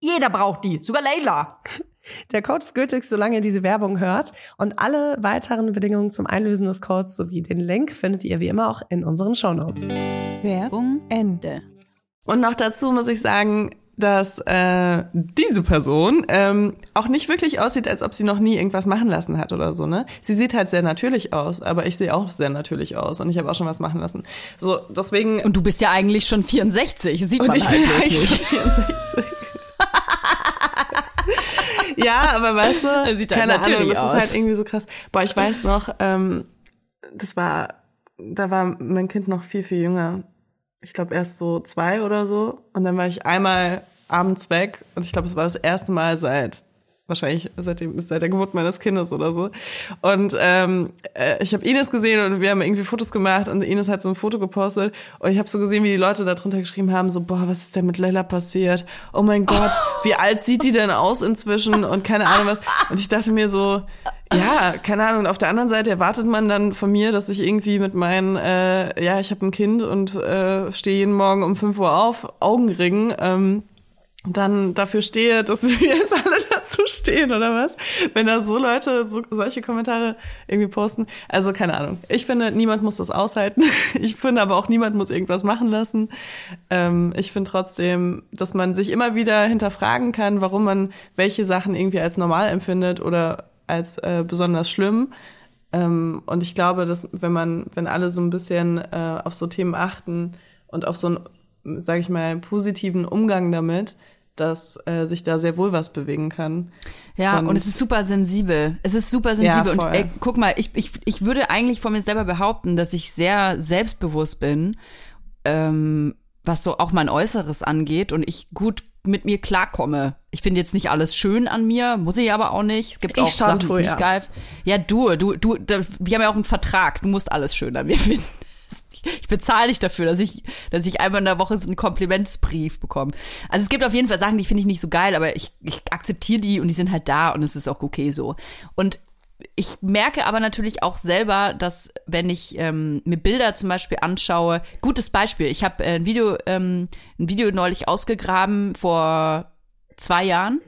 jeder braucht die, sogar Leila.
Der Code ist gültig, solange ihr diese Werbung hört. Und alle weiteren Bedingungen zum Einlösen des Codes sowie den Link findet ihr wie immer auch in unseren Shownotes.
Werbung Ende.
Und noch dazu muss ich sagen, dass äh, diese Person ähm, auch nicht wirklich aussieht, als ob sie noch nie irgendwas machen lassen hat oder so, ne? Sie sieht halt sehr natürlich aus, aber ich sehe auch sehr natürlich aus und ich habe auch schon was machen lassen. So, deswegen.
Und du bist ja eigentlich schon 64, sieht
und
man
ich
halt
bin eigentlich schon 64. ja, aber weißt du,
sieht
keine Ahnung, das
aus.
ist halt irgendwie so krass. Boah, ich weiß noch, ähm, das war, da war mein Kind noch viel, viel jünger. Ich glaube erst so zwei oder so. Und dann war ich einmal abends weg und ich glaube, es war das erste Mal seit wahrscheinlich seitdem seit der Geburt meines Kindes oder so. Und ähm, äh, ich habe Ines gesehen und wir haben irgendwie Fotos gemacht und Ines hat so ein Foto gepostet und ich habe so gesehen, wie die Leute da drunter geschrieben haben, so boah, was ist denn mit Leila passiert? Oh mein Gott, wie alt sieht die denn aus inzwischen und keine Ahnung was. Und ich dachte mir so, ja, keine Ahnung. Und auf der anderen Seite erwartet man dann von mir, dass ich irgendwie mit meinen, äh, ja, ich habe ein Kind und äh, stehe jeden Morgen um 5 Uhr auf, Augenringen, ähm, dann dafür stehe, dass wir jetzt alle dazu stehen oder was? Wenn da so Leute so, solche Kommentare irgendwie posten. Also keine Ahnung. Ich finde, niemand muss das aushalten. Ich finde aber auch, niemand muss irgendwas machen lassen. Ähm, ich finde trotzdem, dass man sich immer wieder hinterfragen kann, warum man welche Sachen irgendwie als normal empfindet oder als äh, besonders schlimm. Ähm, und ich glaube, dass wenn man, wenn alle so ein bisschen äh, auf so Themen achten und auf so einen, sage ich mal, positiven Umgang damit, dass äh, sich da sehr wohl was bewegen kann.
Ja, und,
Und-
es ist super sensibel. Es ist super sensibel.
Ja,
und ey, guck mal, ich, ich, ich würde eigentlich von mir selber behaupten, dass ich sehr selbstbewusst bin, ähm, was so auch mein Äußeres angeht und ich gut mit mir klarkomme. Ich finde jetzt nicht alles schön an mir, muss ich aber auch nicht. Es gibt
Ich
auch Sachen, die ich nicht geil. Ja, du, du, du, da, wir haben ja auch einen Vertrag. Du musst alles schön an mir finden. Ich bezahle dich dafür, dass ich, dass ich einmal in der Woche so einen Komplimentsbrief bekomme. Also es gibt auf jeden Fall Sachen, die finde ich nicht so geil, aber ich, ich akzeptiere die und die sind halt da und es ist auch okay so. Und ich merke aber natürlich auch selber, dass wenn ich ähm, mir Bilder zum Beispiel anschaue, gutes Beispiel, ich habe äh, ein Video, ähm, ein Video neulich ausgegraben vor zwei Jahren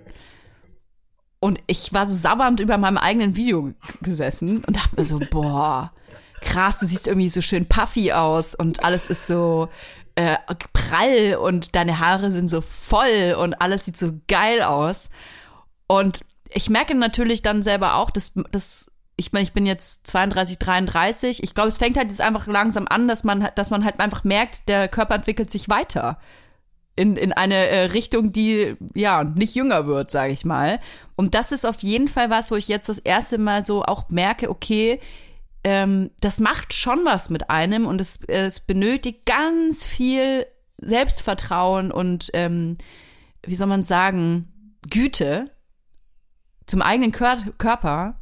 und ich war so sabbernd über meinem eigenen Video gesessen und dachte mir so, boah, krass, du siehst irgendwie so schön puffy aus und alles ist so äh, prall und deine Haare sind so voll und alles sieht so geil aus. Und ich merke natürlich dann selber auch, dass, dass ich meine, ich bin jetzt 32, 33. Ich glaube, es fängt halt jetzt einfach langsam an, dass man, dass man halt einfach merkt, der Körper entwickelt sich weiter in, in eine äh, Richtung, die ja nicht jünger wird, sage ich mal. Und das ist auf jeden Fall was, wo ich jetzt das erste Mal so auch merke, okay, ähm, das macht schon was mit einem und es, es benötigt ganz viel Selbstvertrauen und ähm, wie soll man sagen, Güte zum eigenen Kör Körper,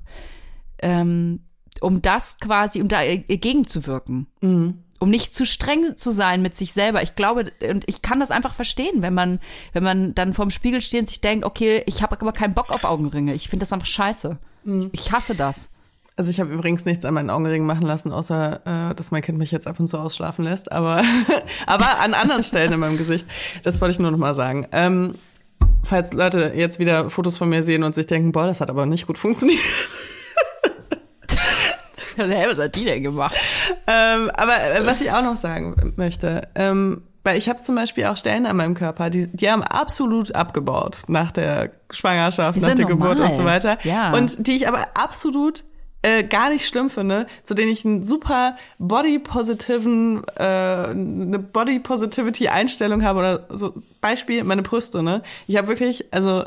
ähm, um das quasi, um da entgegenzuwirken. Um nicht zu streng zu sein mit sich selber. Ich glaube, und ich kann das einfach verstehen, wenn man, wenn man dann vorm Spiegel steht und sich denkt, okay, ich habe aber keinen Bock auf Augenringe. Ich finde das einfach scheiße. Ich hasse das.
Also ich habe übrigens nichts an meinen Augenringen machen lassen, außer äh, dass mein Kind mich jetzt ab und zu ausschlafen lässt, aber, aber an anderen Stellen in meinem Gesicht. Das wollte ich nur noch mal sagen. Ähm, falls Leute jetzt wieder Fotos von mir sehen und sich denken, boah, das hat aber nicht gut funktioniert.
Hey, was hat die denn gemacht?
ähm, aber äh, was ich auch noch sagen möchte, ähm, weil ich habe zum Beispiel auch Stellen an meinem Körper, die, die haben absolut abgebaut nach der Schwangerschaft, nach der Geburt
normal.
und so weiter.
Ja.
Und die ich aber absolut äh, gar nicht schlimm finde, zu denen ich einen super body-positiven, äh, eine Body-Positivity-Einstellung habe oder so. Beispiel, meine Brüste, ne? Ich habe wirklich, also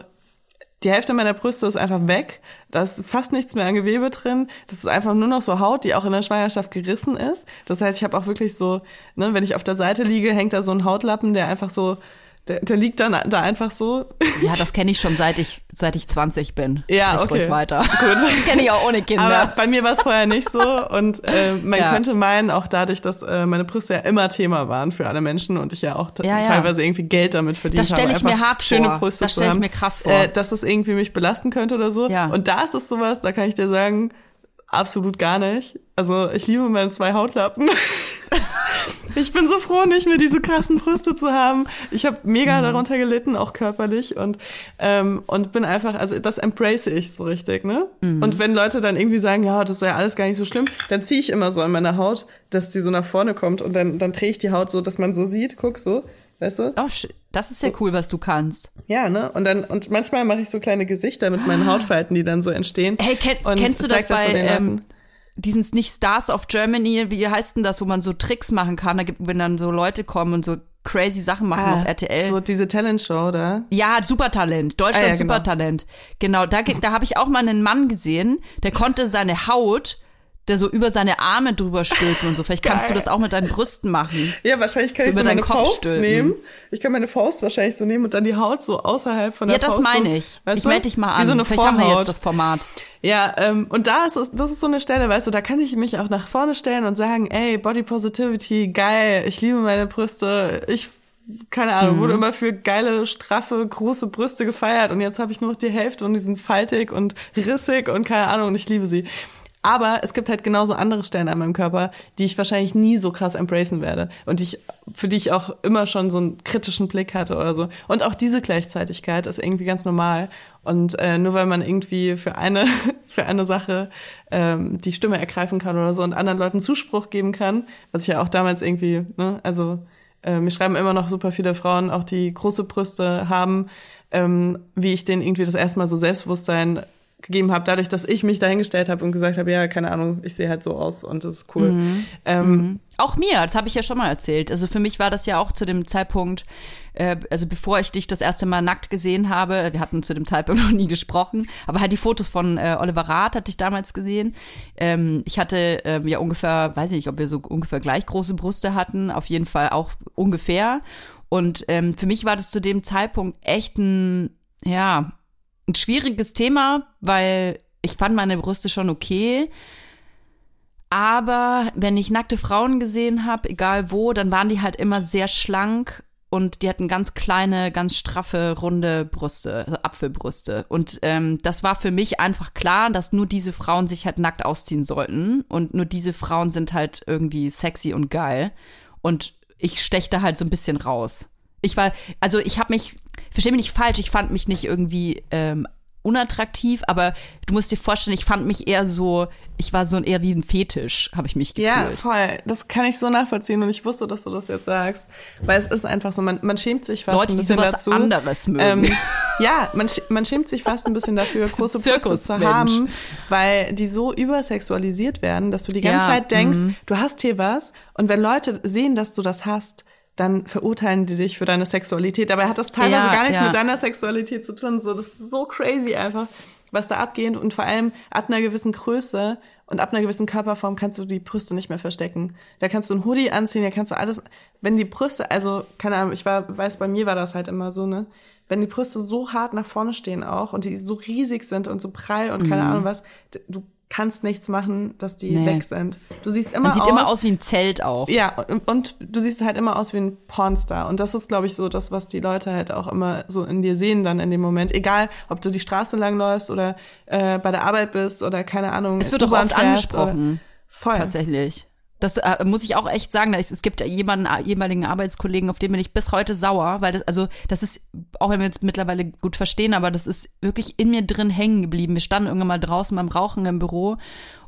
die Hälfte meiner Brüste ist einfach weg. Da ist fast nichts mehr an Gewebe drin. Das ist einfach nur noch so Haut, die auch in der Schwangerschaft gerissen ist. Das heißt, ich habe auch wirklich so, ne, wenn ich auf der Seite liege, hängt da so ein Hautlappen, der einfach so, der, der liegt dann da einfach so.
Ja, das kenne ich schon seit ich seit ich 20 bin.
Ja,
Sprich
okay.
ruhig weiter.
Gut.
Das kenne ich auch ohne Kinder.
Aber bei mir war es vorher nicht so und äh, man
Ja.
könnte meinen, auch dadurch, dass äh, meine Brüste ja immer Thema waren für alle Menschen und ich ja auch
Ja, ja.
teilweise irgendwie Geld damit verdient
Das
habe.
ich mir hart
schöne
vor.
Brüste
Das
zu
stell ich mir krass vor.
Äh, dass es irgendwie mich belasten könnte oder so.
Ja.
Und da ist es sowas, da kann ich dir sagen, absolut gar nicht. Also ich liebe meine zwei Hautlappen. Ich bin so froh, nicht mehr diese krassen Brüste zu haben. Ich habe mega
Mhm.
darunter gelitten, auch körperlich und ähm, und bin einfach, also das embrace ich so richtig, ne?
Mhm.
Und wenn Leute dann irgendwie sagen, ja, das wäre alles gar nicht so schlimm, dann ziehe ich immer so an meiner Haut, dass die so nach vorne kommt und dann dann drehe ich die Haut so, dass man so sieht, guck so, weißt du?
Oh, das ist ja cool, was du kannst.
Ja, ne? Und dann und manchmal mache ich so kleine Gesichter mit meinen Hautfalten, die dann so entstehen.
Hey, kenn,
Und
kennst du das
das
bei
so den
ähm, diesen nicht Stars of Germany, wie heißt denn das, wo man so Tricks machen kann? Da gibt, wenn dann so Leute kommen und so crazy Sachen machen
Ah,
auf RTL.
So diese Talentshow, oder?
Ja, Supertalent, Deutschland
Ah, ja, genau.
Supertalent. Genau, da, da habe ich auch mal einen Mann gesehen, der konnte seine Haut, der so über seine Arme drüber stülpen und so. Vielleicht kannst du das auch mit deinen Brüsten machen.
Ja, wahrscheinlich kann
So
ich so meine
Kopf
Faust
stülpen.
nehmen. Ich kann meine Faust wahrscheinlich so nehmen und dann die Haut so außerhalb von der
Ja, das
Faust.
meine
so,
ich.
Weißt
ich melde dich mal an.
Wie so eine
Vielleicht haben wir
Vorhaut.
jetzt das Format.
Ja, ähm, und da ist es, das ist so eine Stelle, weißt du, da kann ich mich auch nach vorne stellen und sagen, ey, Body Positivity, geil, ich liebe meine Brüste, ich, keine Ahnung,
Mhm.
wurde immer für geile, straffe, große Brüste gefeiert und jetzt habe ich nur noch die Hälfte und die sind faltig und rissig und keine Ahnung und ich liebe sie. Aber es gibt halt genauso andere Stellen an meinem Körper, die ich wahrscheinlich nie so krass embracen werde und ich, für die ich auch immer schon so einen kritischen Blick hatte oder so. Und auch diese Gleichzeitigkeit ist irgendwie ganz normal. Und äh, nur weil man irgendwie für eine, für eine Sache ähm, die Stimme ergreifen kann oder so und anderen Leuten Zuspruch geben kann, was ich ja auch damals irgendwie, ne, also äh, mir schreiben immer noch super viele Frauen, auch die große Brüste haben, ähm, wie ich denen irgendwie das erste Mal so Selbstbewusstsein gegeben habe, dadurch, dass ich mich dahingestellt habe und gesagt habe, ja, keine Ahnung, ich sehe halt so aus und das ist cool. Ähm,
Auch mir, das habe ich ja schon mal erzählt. Also für mich war das ja auch zu dem Zeitpunkt, äh, also bevor ich dich das erste Mal nackt gesehen habe, wir hatten zu dem Zeitpunkt noch nie gesprochen, aber halt die Fotos von äh, Oliver Rath hatte ich damals gesehen. Ähm, ich hatte ähm, ja ungefähr, weiß ich nicht, ob wir so ungefähr gleich große Brüste hatten, auf jeden Fall auch ungefähr. Und ähm, für mich war das zu dem Zeitpunkt echt ein, ja, ein schwieriges Thema, weil ich fand meine Brüste schon okay. Aber wenn ich nackte Frauen gesehen habe, egal wo, dann waren die halt immer sehr schlank und die hatten ganz kleine, ganz straffe, runde Brüste, also Apfelbrüste. Und ähm, das war für mich einfach klar, dass nur diese Frauen sich halt nackt ausziehen sollten. Und nur diese Frauen sind halt irgendwie sexy und geil. Und ich stech da halt so ein bisschen raus. Ich war, also ich habe mich, versteh mich nicht falsch, ich fand mich nicht irgendwie ähm, unattraktiv, aber du musst dir vorstellen, ich fand mich eher so, ich war so eher wie ein Fetisch, habe ich mich gefühlt.
Ja, voll. Das kann ich so nachvollziehen und ich wusste, dass du das jetzt sagst. Weil es ist einfach so, man, man schämt sich fast
Leute,
ein
die
bisschen
sowas
dazu.
anderes mögen.
Ähm, ja, man, man schämt sich fast ein bisschen dafür, große Brüste zu haben, weil die so übersexualisiert werden, dass du die ganze
Ja,
Zeit denkst,
mhm.
du hast hier was und wenn Leute sehen, dass du das hast, dann verurteilen die dich für deine Sexualität. Dabei hat das teilweise
Ja,
gar nichts
ja.
mit deiner Sexualität zu tun. So, das ist so crazy einfach, was da abgeht. Und vor allem ab einer gewissen Größe und ab einer gewissen Körperform kannst du die Brüste nicht mehr verstecken. Da kannst du ein Hoodie anziehen, da kannst du alles, wenn die Brüste, also, keine Ahnung, ich war, weiß, bei mir war das halt immer so, ne? Wenn die Brüste so hart nach vorne stehen auch und die so riesig sind und so prall und keine Ahnung was, du kannst nichts machen, dass die.
Nee.
weg sind. Du siehst immer
Man sieht
aus,
immer aus wie ein Zelt auch.
ja, und, und du siehst halt immer aus wie ein Pornstar. Und das ist, glaube ich, so das, was die Leute halt auch immer so in dir sehen dann in dem Moment. Egal, ob du die Straße lang läufst oder äh, bei der Arbeit bist oder keine Ahnung.
Es wird doch oft angesprochen.
Voll.
Tatsächlich. Das äh, muss ich auch echt sagen. Es, es gibt jemanden, äh, ehemaligen Arbeitskollegen, auf den bin ich bis heute sauer, weil das, also, das ist, auch wenn wir uns mittlerweile gut verstehen, aber das ist wirklich in mir drin hängen geblieben. Wir standen irgendwann mal draußen beim Rauchen im Büro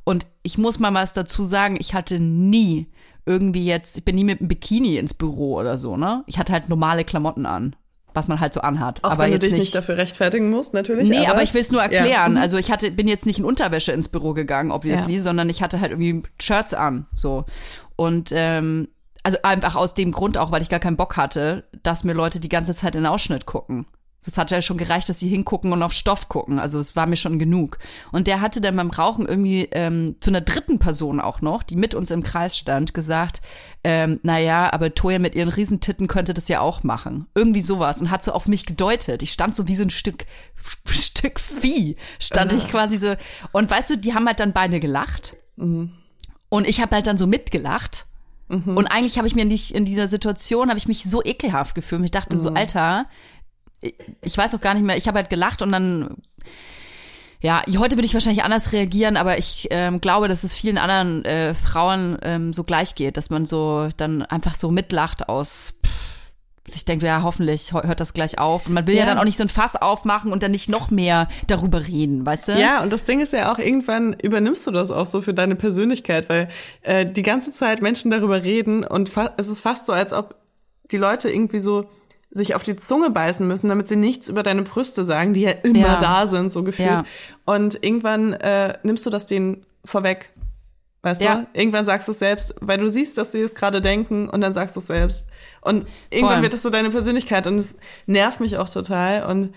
und ich muss mal was dazu sagen, ich hatte nie irgendwie jetzt, ich bin nie mit einem Bikini ins Büro oder so, ne? Ich hatte halt normale Klamotten an, was man halt so anhat.
Auch
aber
wenn du
jetzt
dich nicht,
nicht
dafür rechtfertigen musst, natürlich.
Nee, aber, ich will es nur erklären.
Ja. Mhm.
Also ich hatte, bin jetzt nicht in Unterwäsche ins Büro gegangen, obviously,
Ja.
sondern ich hatte halt irgendwie Shirts an, so. Und ähm, also einfach aus dem Grund auch, weil ich gar keinen Bock hatte, dass mir Leute die ganze Zeit in den Ausschnitt gucken. Das hat ja schon gereicht, dass sie hingucken und auf Stoff gucken. Also es war mir schon genug. Und der hatte dann beim Rauchen irgendwie ähm, zu einer dritten Person auch noch, die mit uns im Kreis stand, gesagt, ähm, naja, aber Toya mit ihren Riesentitten könnte das ja auch machen. Irgendwie sowas. Und hat so auf mich gedeutet. Ich stand so wie so ein Stück, Stück Vieh. Stand ich quasi so. Und weißt du, die haben halt dann beide gelacht. Und ich habe halt dann so mitgelacht. Und eigentlich habe ich mir nicht in dieser Situation habe ich mich so ekelhaft gefühlt. Ich dachte so, Alter, ich- weiß auch gar nicht mehr. Ich habe halt gelacht und dann ja, heute würde ich wahrscheinlich anders reagieren, aber ich ähm, glaube, dass es vielen anderen äh, Frauen ähm, so gleich geht, dass man so dann einfach so mitlacht aus. Pff, ich denke, ja, hoffentlich hört das gleich auf. Und man will ja.
Ja.
dann auch nicht so ein Fass aufmachen und dann nicht noch mehr darüber reden, weißt du?
Ja, und das Ding ist ja auch, irgendwann übernimmst du das auch so für deine Persönlichkeit, weil äh, die ganze Zeit Menschen darüber reden und es ist fast so, als ob die Leute irgendwie so sich auf die Zunge beißen müssen, damit sie nichts über deine Brüste sagen, die ja immer
Ja.
da sind, so gefühlt.
Ja.
Und irgendwann äh, nimmst du das denen vorweg. Weißt ja. du? Irgendwann sagst du es selbst, weil du siehst, dass sie es gerade denken und dann sagst du es selbst. Und irgendwann wird es so deine Persönlichkeit und es nervt mich auch total. Und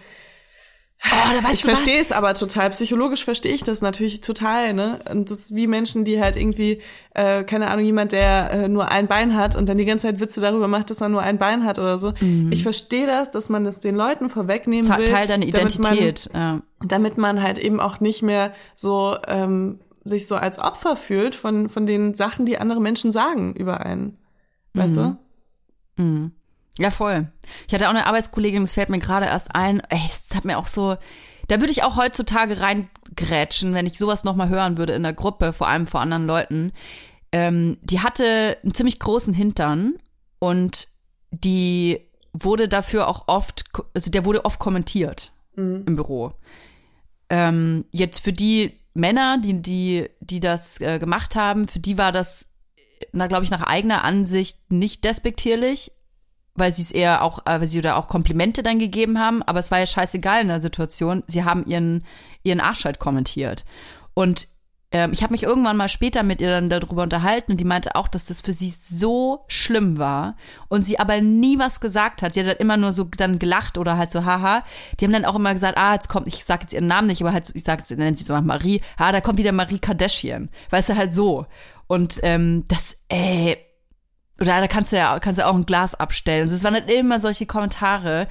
Oh, ich verstehe es aber total. Psychologisch verstehe ich das natürlich total, ne? Und das ist wie Menschen, die halt irgendwie, äh, keine Ahnung, jemand, der äh, nur ein Bein hat und dann die ganze Zeit Witze darüber macht, dass er nur ein Bein hat oder so. Mhm. Ich verstehe das, dass man das den Leuten vorwegnehmen will.
Teil deiner Identität,
damit man, ja. Damit man halt eben auch nicht mehr so ähm, sich so als Opfer fühlt von, von den Sachen, die andere Menschen sagen über einen. Weißt mhm.
du? Mhm. Ja, voll. Ich hatte auch eine Arbeitskollegin, das fällt mir gerade erst ein, ey, das hat mir auch so, da würde ich auch heutzutage reingrätschen, wenn ich sowas nochmal hören würde in der Gruppe, vor allem vor anderen Leuten. Ähm, die hatte einen ziemlich großen Hintern und die wurde dafür auch oft, also der wurde oft kommentiert mhm. im Büro. Ähm, jetzt für die Männer, die, die, die das äh, gemacht haben, für die war das, na, glaube ich, nach eigener Ansicht nicht despektierlich, weil sie es eher auch, äh, weil sie da auch Komplimente dann gegeben haben, aber es war ja scheißegal in der Situation. Sie haben ihren, ihren Arsch halt kommentiert. Und ähm, ich habe mich irgendwann mal später mit ihr dann darüber unterhalten und die meinte auch, dass das für sie so schlimm war und sie aber nie was gesagt hat. Sie hat halt immer nur so dann gelacht oder halt so haha. Die haben dann auch immer gesagt, ah, jetzt kommt, ich sag jetzt ihren Namen nicht, aber halt, so, ich sag jetzt, nennt sie so Marie, ah, da kommt wieder Marie Kardashian. Weißt du, halt so. Und ähm, das, ey, oder da kannst du ja kannst du auch ein Glas abstellen. Also es waren halt immer solche Kommentare.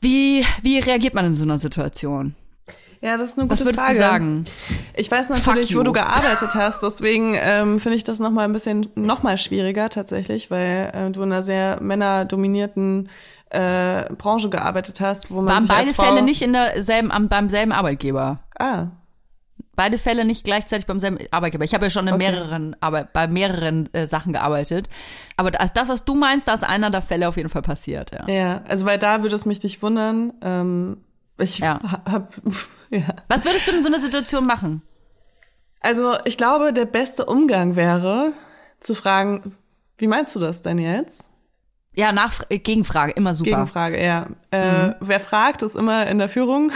Wie, wie reagiert man in so einer Situation?
Ja, das ist eine gute
Was würdest
Frage.
du sagen?
Ich weiß natürlich, wo du gearbeitet hast, deswegen ähm, finde ich das noch mal ein bisschen noch mal schwieriger tatsächlich, weil äh, du in einer sehr männerdominierten äh, Branche gearbeitet hast, wo man
waren
sich
beide Fälle nicht in derselben am, beim selben Arbeitgeber.
Ah,
beide Fälle nicht gleichzeitig beim selben Arbeitgeber. Ich habe ja schon in okay. mehreren, aber bei mehreren äh, Sachen gearbeitet. Aber das, das, was du meinst, da ist einer der Fälle auf jeden Fall passiert, ja.
Ja, also weil da würde es mich nicht wundern. Ähm, ich
ja.
hab, ja.
Was würdest du in so einer Situation machen?
Also ich glaube, der beste Umgang wäre zu fragen, wie meinst du das denn jetzt?
Ja, nach äh, Gegenfrage, immer super.
Gegenfrage, ja. Äh, mhm. Wer fragt, ist immer in der Führung.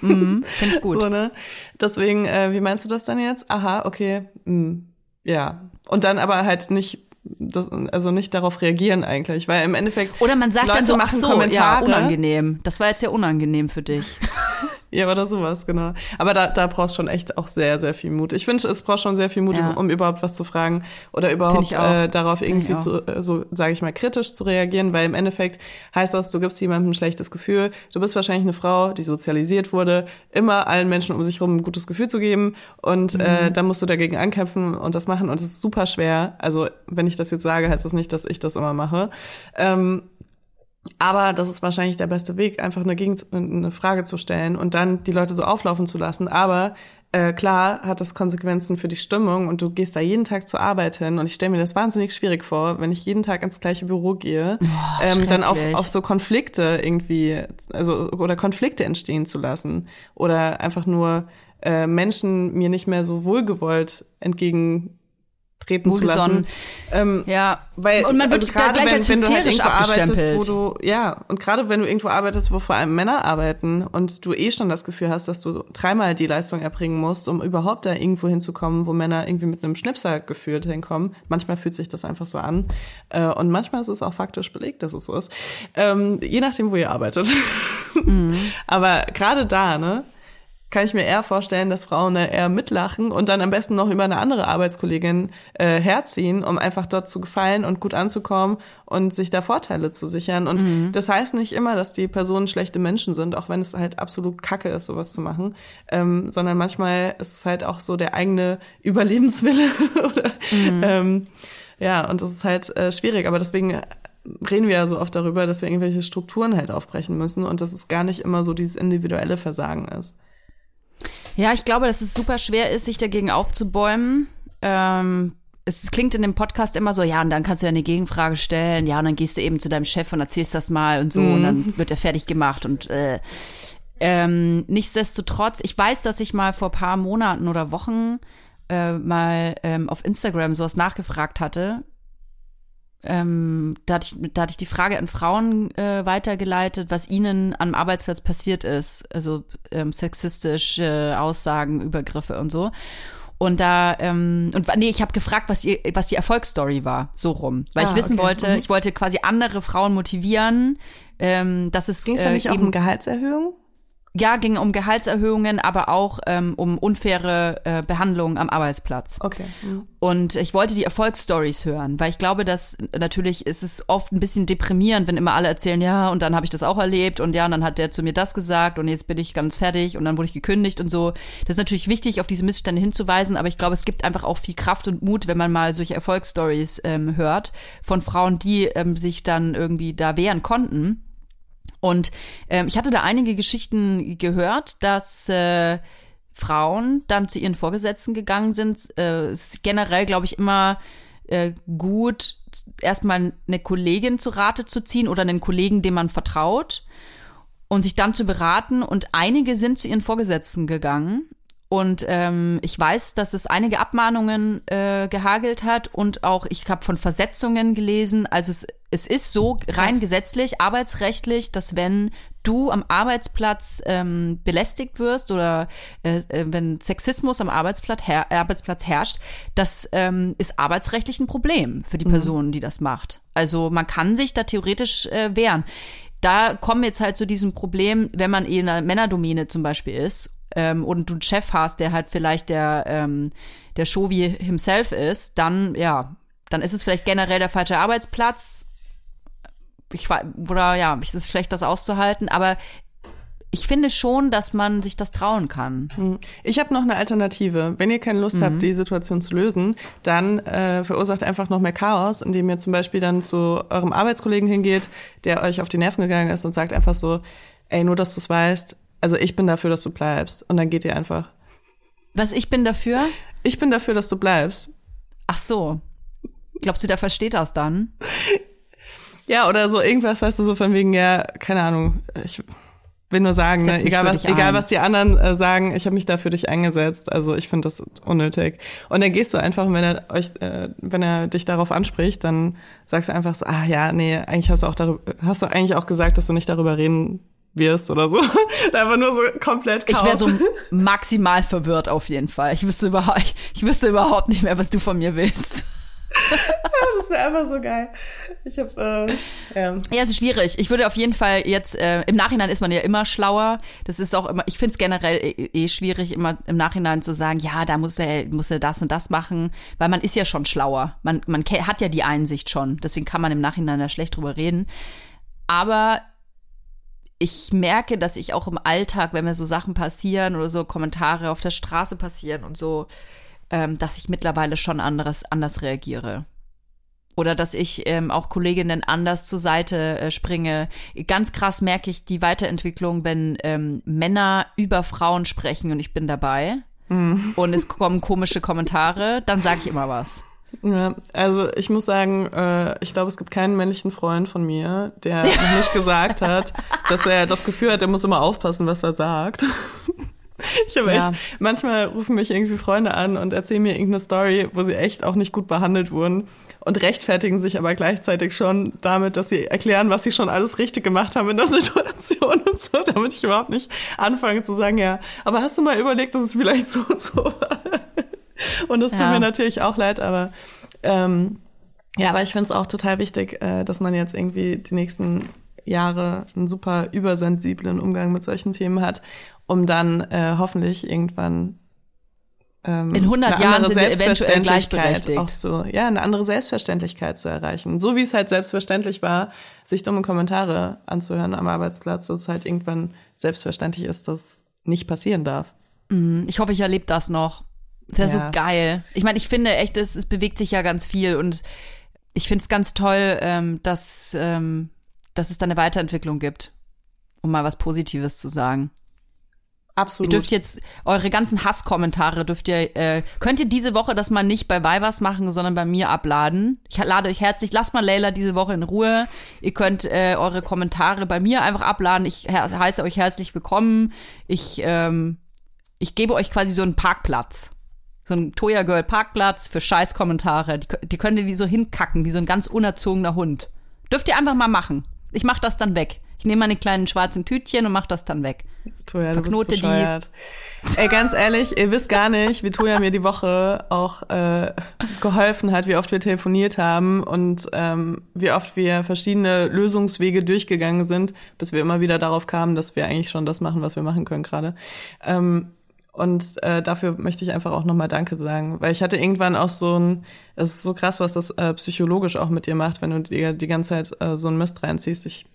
Mhm, Finde ich gut.
so, ne? Deswegen, äh, wie meinst du das dann jetzt? Aha, okay, mh, hm, ja. Und dann aber halt nicht das, also nicht darauf reagieren eigentlich, weil im Endeffekt
oder man sagt
Leute
dann so,
machen
so,
Kommentare.
Ja, unangenehm. Das war jetzt ja unangenehm für dich.
Ja, oder sowas, genau. Aber da, da brauchst schon echt auch sehr, sehr viel Mut. Ich finde, es braucht schon sehr viel Mut, ja. um, um, überhaupt was zu fragen oder überhaupt äh, darauf irgendwie zu, äh, so sage ich mal, kritisch zu reagieren, weil im Endeffekt heißt das, du gibst jemandem ein schlechtes Gefühl. Du bist wahrscheinlich eine Frau, die sozialisiert wurde, immer allen Menschen um sich herum ein gutes Gefühl zu geben und äh, mhm. äh, dann musst du dagegen ankämpfen und das machen und es ist super schwer. Also wenn ich das jetzt sage, heißt das nicht, dass ich das immer mache. Ähm, aber das ist wahrscheinlich der beste Weg, einfach eine, Gegend, eine Frage zu stellen und dann die Leute so auflaufen zu lassen. Aber äh, klar hat das Konsequenzen für die Stimmung und du gehst da jeden Tag zur Arbeit hin und ich stelle mir das wahnsinnig schwierig vor, wenn ich jeden Tag ins gleiche Büro gehe, oh, ähm, dann auf, auf so Konflikte irgendwie, also oder Konflikte entstehen zu lassen oder einfach nur äh, Menschen mir nicht mehr so wohlgewollt entgegen treten zu lassen.
Ähm, ja,
weil
und man wird
also gerade wenn,
wenn
du halt irgendwo arbeitest, wo du ja und gerade wenn du irgendwo arbeitest, wo vor allem Männer arbeiten und du eh schon das Gefühl hast, dass du dreimal die Leistung erbringen musst, um überhaupt da irgendwo hinzukommen, wo Männer irgendwie mit einem Schnipser gefühlt hinkommen. Manchmal fühlt sich das einfach so an äh, und manchmal ist es auch faktisch belegt, dass es so ist. Ähm, je nachdem, wo ihr arbeitet. Mhm. Aber gerade da, ne? Kann ich mir eher vorstellen, dass Frauen eher mitlachen und dann am besten noch über eine andere Arbeitskollegin äh, herziehen, um einfach dort zu gefallen und gut anzukommen und sich da Vorteile zu sichern. Und mhm. das heißt nicht immer, dass die Personen schlechte Menschen sind, auch wenn es halt absolut kacke ist, sowas zu machen, ähm, sondern manchmal ist es halt auch so der eigene Überlebenswille. oder, mhm. ähm, ja, und das ist halt äh, schwierig, aber deswegen reden wir ja so oft darüber, dass wir irgendwelche Strukturen halt aufbrechen müssen und dass es gar nicht immer so dieses individuelle Versagen ist.
Ja, ich glaube, dass es super schwer ist, sich dagegen aufzubäumen. Ähm, es klingt in dem Podcast immer so, ja, und dann kannst du ja eine Gegenfrage stellen, ja, und dann gehst du eben zu deinem Chef und erzählst das mal und so, mhm. und dann mhm. wird er fertig gemacht und äh, ähm, nichtsdestotrotz, ich weiß, dass ich mal vor paar Monaten oder Wochen äh, mal ähm, auf Instagram sowas nachgefragt hatte, ähm, da, hatte ich, da hatte ich die Frage an Frauen äh, weitergeleitet, was ihnen am Arbeitsplatz passiert ist, also ähm, sexistische Aussagen, Übergriffe und so. Und da, ähm, und nee, ich habe gefragt, was ihr, was die Erfolgsstory war, so rum. Weil
Ah,
ich wissen
okay.
wollte,
Mhm.
ich wollte quasi andere Frauen motivieren, ähm, dass es
Ging es
äh,
nicht auch
eben
um Gehaltserhöhung?
Ja, ging um Gehaltserhöhungen, aber auch ähm, um unfaire äh, Behandlung am Arbeitsplatz.
Okay. Mhm.
Und ich wollte die Erfolgsstories hören, weil ich glaube, dass natürlich ist es oft ein bisschen deprimierend, wenn immer alle erzählen, ja, und dann habe ich das auch erlebt und ja, und dann hat der zu mir das gesagt und jetzt bin ich ganz fertig und dann wurde ich gekündigt und so. Das ist natürlich wichtig, auf diese Missstände hinzuweisen, aber ich glaube, es gibt einfach auch viel Kraft und Mut, wenn man mal solche Erfolgsstories ähm, hört von Frauen, die ähm, sich dann irgendwie da wehren konnten. Und ähm, ich hatte da einige Geschichten gehört, dass äh, Frauen dann zu ihren Vorgesetzten gegangen sind. Äh, ist generell, glaube ich, immer äh, gut, erstmal eine Kollegin zu Rate zu ziehen oder einen Kollegen, dem man vertraut und sich dann zu beraten. Und einige sind zu ihren Vorgesetzten gegangen. Und ähm, ich weiß, dass es einige Abmahnungen äh, gehagelt hat und auch ich habe von Versetzungen gelesen. Also es, es ist so rein
Krass.
gesetzlich, arbeitsrechtlich, dass wenn du am Arbeitsplatz ähm, belästigt wirst oder äh, äh, wenn Sexismus am Arbeitsplatz, her Arbeitsplatz herrscht, das ähm, ist arbeitsrechtlich ein Problem für die Person, die das macht. Also man kann sich da theoretisch äh, wehren. Da kommen wir jetzt halt zu diesem Problem, wenn man in einer Männerdomäne zum Beispiel ist ähm, und du einen Chef hast, der halt vielleicht der ähm, der Shovi himself ist, dann ja, dann ist es vielleicht generell der falsche Arbeitsplatz. Ich war oder ja, es ist schlecht, das auszuhalten, aber ich finde schon, dass man sich das trauen kann.
Ich habe noch eine Alternative. Wenn ihr keine Lust habt, die Situation zu lösen, dann äh, verursacht einfach noch mehr Chaos, indem ihr zum Beispiel dann zu eurem Arbeitskollegen hingeht, der euch auf die Nerven gegangen ist und sagt einfach so, ey, nur dass du es weißt, also ich bin dafür, dass du bleibst. Und dann geht ihr einfach.
Was ich bin dafür?
Ich bin dafür, dass du bleibst.
Ach so. Glaubst du, der versteht das dann?
Ja, oder so irgendwas, weißt du, so von wegen, ja, keine Ahnung, ich will nur sagen, ne, egal, was, egal
ein.
was die anderen äh, sagen, ich habe mich da für dich eingesetzt. Also ich finde das unnötig. Und dann gehst du einfach, wenn er euch, äh, wenn er dich darauf anspricht, dann sagst du einfach so, ah ja, nee, eigentlich hast du auch darüber, hast du eigentlich auch gesagt, dass du nicht darüber reden wirst oder so. einfach nur so komplett
Ich
Chaos.
wäre so maximal verwirrt auf jeden Fall. Ich wüsste überhaupt, ich, ich wüsste überhaupt nicht mehr, was du von mir willst.
das wäre einfach so geil. Ich habe, äh, ja.
Ja, es ist schwierig. Ich würde auf jeden Fall jetzt, äh, im Nachhinein ist man ja immer schlauer. Das ist auch immer, ich finde es generell eh, eh schwierig, immer im Nachhinein zu sagen, ja, da muss er, muss er das und das machen, weil man ist ja schon schlauer. Man, man hat ja die Einsicht schon. Deswegen kann man im Nachhinein da schlecht drüber reden. Aber ich merke, dass ich auch im Alltag, wenn mir so Sachen passieren oder so Kommentare auf der Straße passieren und so, ähm, dass ich mittlerweile schon anderes, anders reagiere. Oder dass ich ähm, auch Kolleginnen anders zur Seite äh, springe. Ganz krass merke ich die Weiterentwicklung, wenn ähm, Männer über Frauen sprechen und ich bin dabei. Und es kommen komische Kommentare, dann sage ich immer was.
Ja, also ich muss sagen, äh, ich glaube, es gibt keinen männlichen Freund von mir, der noch nicht gesagt hat, dass er das Gefühl hat, er muss immer aufpassen, was er sagt. Ich habe
Ja.
echt, manchmal rufen mich irgendwie Freunde an und erzählen mir irgendeine Story, wo sie echt auch nicht gut behandelt wurden und rechtfertigen sich aber gleichzeitig schon damit, dass sie erklären, was sie schon alles richtig gemacht haben in der Situation und so, damit ich überhaupt nicht anfange zu sagen, ja, aber hast du mal überlegt, dass es vielleicht so und so war? Und das tut
Ja.
mir natürlich auch leid, aber ähm, ja, aber ich finde es auch total wichtig, äh, dass man jetzt irgendwie die nächsten Jahre einen super übersensiblen Umgang mit solchen Themen hat, um dann äh, hoffentlich irgendwann ähm,
In 100
eine
Jahren sind wir eventuell gleichberechtigt.
auch zu, ja, eine andere Selbstverständlichkeit zu erreichen. So wie es halt selbstverständlich war, sich dumme Kommentare anzuhören am Arbeitsplatz, dass es halt irgendwann selbstverständlich ist, dass nicht passieren darf.
Ich hoffe, ich erlebe das noch. Das wäre
Ja.
so geil. Ich meine, ich finde echt, es, es bewegt sich ja ganz viel und ich finde es ganz toll, ähm, dass, ähm, dass es da eine Weiterentwicklung gibt, um mal was Positives zu sagen. Ihr
Absolut.
dürft jetzt eure ganzen Hasskommentare dürft ihr äh, könnt ihr diese Woche das mal nicht bei Vibers machen, sondern bei mir abladen. Ich lade euch herzlich, lasst mal Leila diese Woche in Ruhe. Ihr könnt äh, eure Kommentare bei mir einfach abladen. Ich he heiße euch herzlich willkommen. Ich ähm, ich gebe euch quasi so einen Parkplatz. So einen Toya Girl Parkplatz für Scheißkommentare. Die, die könnt ihr wie so hinkacken, wie so ein ganz unerzogener Hund. Dürft ihr einfach mal machen. Ich mach das dann weg. Ich nehme meine kleinen schwarzen Tütchen und mach das dann weg.
Toja, du
Verknote
bist
die.
bescheuert. Ey, ganz ehrlich, ihr wisst gar nicht, wie Toja mir die Woche auch äh, geholfen hat, wie oft wir telefoniert haben und ähm, wie oft wir verschiedene Lösungswege durchgegangen sind, bis wir immer wieder darauf kamen, dass wir eigentlich schon das machen, was wir machen können gerade. Ähm, und äh, dafür möchte ich einfach auch nochmal Danke sagen, weil ich hatte irgendwann auch so ein, es ist so krass, was das äh, psychologisch auch mit dir macht, wenn du dir die ganze Zeit äh, so ein Mist reinziehst. Ich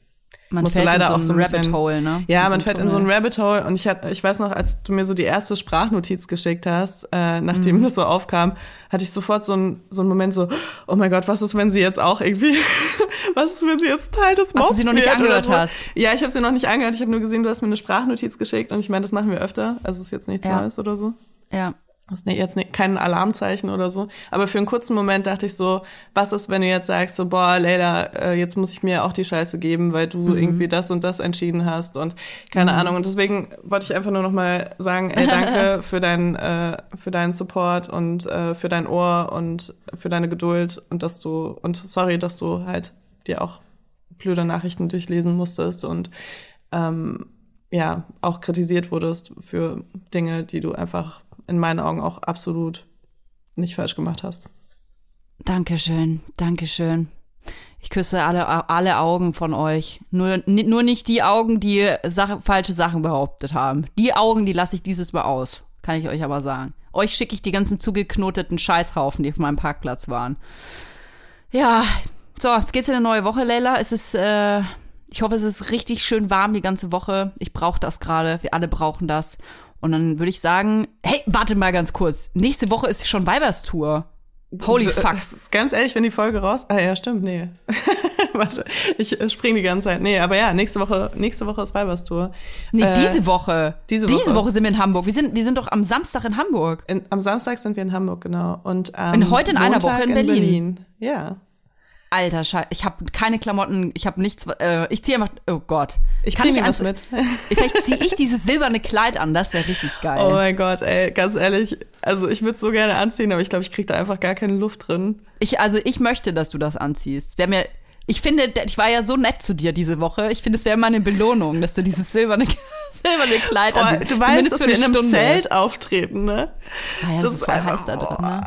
Man
musste
fällt
leider
in so
auch so ein
Rabbit
bisschen-
Hole, ne?
Ja,
In
man
so
fällt in so ein. Rabbit Hole und ich hatte, ich weiß noch, als du mir so die erste Sprachnotiz geschickt hast, äh, nachdem
Mhm.
das so aufkam, hatte ich sofort so ein so einen Moment so, oh mein Gott, was ist, wenn sie jetzt auch irgendwie, was ist, wenn sie jetzt Teil des Mobs
du sie noch nicht angehört
so?
hast?
Ja, ich habe sie noch nicht angehört. Ich habe nur gesehen, du hast mir eine Sprachnotiz geschickt und ich meine, das machen wir öfter. Also es ist jetzt nichts
Ja.
Neues oder so.
Ja.
Das ist ne- jetzt ne- kein Alarmzeichen oder so. Aber für einen kurzen Moment dachte ich so, was ist, wenn du jetzt sagst, so, boah, Leila, äh, jetzt muss ich mir auch die Scheiße geben, weil du irgendwie das und das entschieden hast und keine Ahnung. Und deswegen wollte ich einfach nur noch mal sagen, ey, danke für deinen, äh, für deinen Support und äh, für dein Ohr und für deine Geduld und dass du, und sorry, dass du halt dir auch blöde Nachrichten durchlesen musstest und ähm, ja, auch kritisiert wurdest für Dinge, die du einfach in meinen Augen auch absolut nicht falsch gemacht hast.
Dankeschön, Dankeschön. Ich küsse alle, alle Augen von euch. Nur, nur nicht die Augen, die Sache, falsche Sachen behauptet haben. Die Augen, die lasse ich dieses Mal aus. Kann ich euch aber sagen. Euch schicke ich die ganzen zugeknoteten Scheißhaufen, die auf meinem Parkplatz waren. Ja, so, jetzt geht's in eine neue Woche, Leila. Es ist, äh, ich hoffe, es ist richtig schön warm die ganze Woche. Ich brauche das gerade. Wir alle brauchen das. Und dann würde ich sagen, hey, warte mal ganz kurz. Nächste Woche ist schon Weiberstour. Holy
Äh,
fuck.
Ganz ehrlich, wenn die Folge raus. Ah ja, stimmt, nee. Warte, ich äh, spring die ganze Zeit. Nee, aber ja, nächste Woche, nächste Woche ist Weiberstour.
Nee,
Äh,
diese Woche.
diese
Diese
Woche.
Woche sind wir in Hamburg. Wir sind, wir sind doch am Samstag in Hamburg.
In, am Samstag sind wir in Hamburg, genau. Und am
Und heute in einer
Montag
Woche in Berlin.
Ja.
Alter Scheiße, ich habe keine Klamotten, ich habe nichts, äh, ich ziehe einfach, oh Gott.
Ich
Kann
dir was mit.
Vielleicht ziehe ich dieses silberne Kleid an, das wäre richtig geil.
Oh mein Gott, ey, ganz ehrlich. Also ich würde so gerne anziehen, aber ich glaube, ich krieg da einfach gar keine Luft drin.
Ich, also ich möchte, dass du das anziehst. Wär mir, ich finde, ich war ja so nett zu dir diese Woche. Ich finde, es wäre mal eine Belohnung, dass du dieses silberne, silberne Kleid
Boah,
anziehst.
du weißt, dass
für
wir
eine
in einem
Stunde.
Zelt auftreten, ne?
Ah ja,
Das ist
ist voll
einfach-
heiß da drin, ne?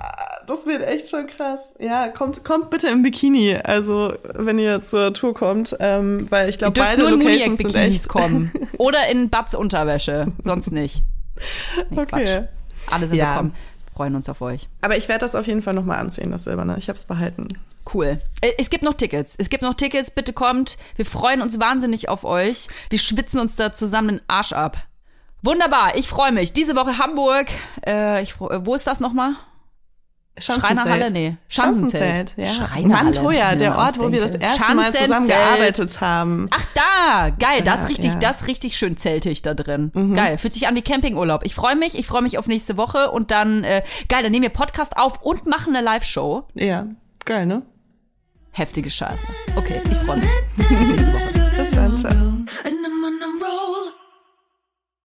Das wird echt schon krass. Ja, kommt, kommt bitte im Bikini, also wenn ihr zur Tour kommt, ähm, weil ich glaube, beide
nur in
Locations sind echt.
kommen. Oder in Batz-Unterwäsche. Sonst nicht. Nee, Quatsch.
Okay.
Alle sind
Ja.
willkommen. Freuen uns auf euch.
Aber ich werde das auf jeden Fall nochmal anziehen, das Silberne. Ich habe es behalten.
Cool. Äh, Es gibt noch Tickets. Es gibt noch Tickets. Bitte kommt. Wir freuen uns wahnsinnig auf euch. Wir schwitzen uns da zusammen den Arsch ab. Wunderbar. Ich freue mich. Diese Woche Hamburg. Äh, ich, freu- wo ist das nochmal? Schreinerhalle? Nee. Schanzenzelt.
ja.
Schreinerhalle,
Mantoja,
was ich mir
der Ort, wo wir das erste Mal zusammen
Schanzenzelt.
gearbeitet haben.
Ach da, geil, das
Ja,
ist richtig,
ja.
das ist richtig schön zeltig da drin. Geil, fühlt sich an wie Campingurlaub. Ich freue mich, ich freue mich auf nächste Woche und dann äh, geil, dann nehmen wir Podcast auf und machen eine Live-Show.
Ja, geil, ne?
Heftige Scheiße. Okay, ich freue mich. Bis nächste Woche.
Bis dann, ciao.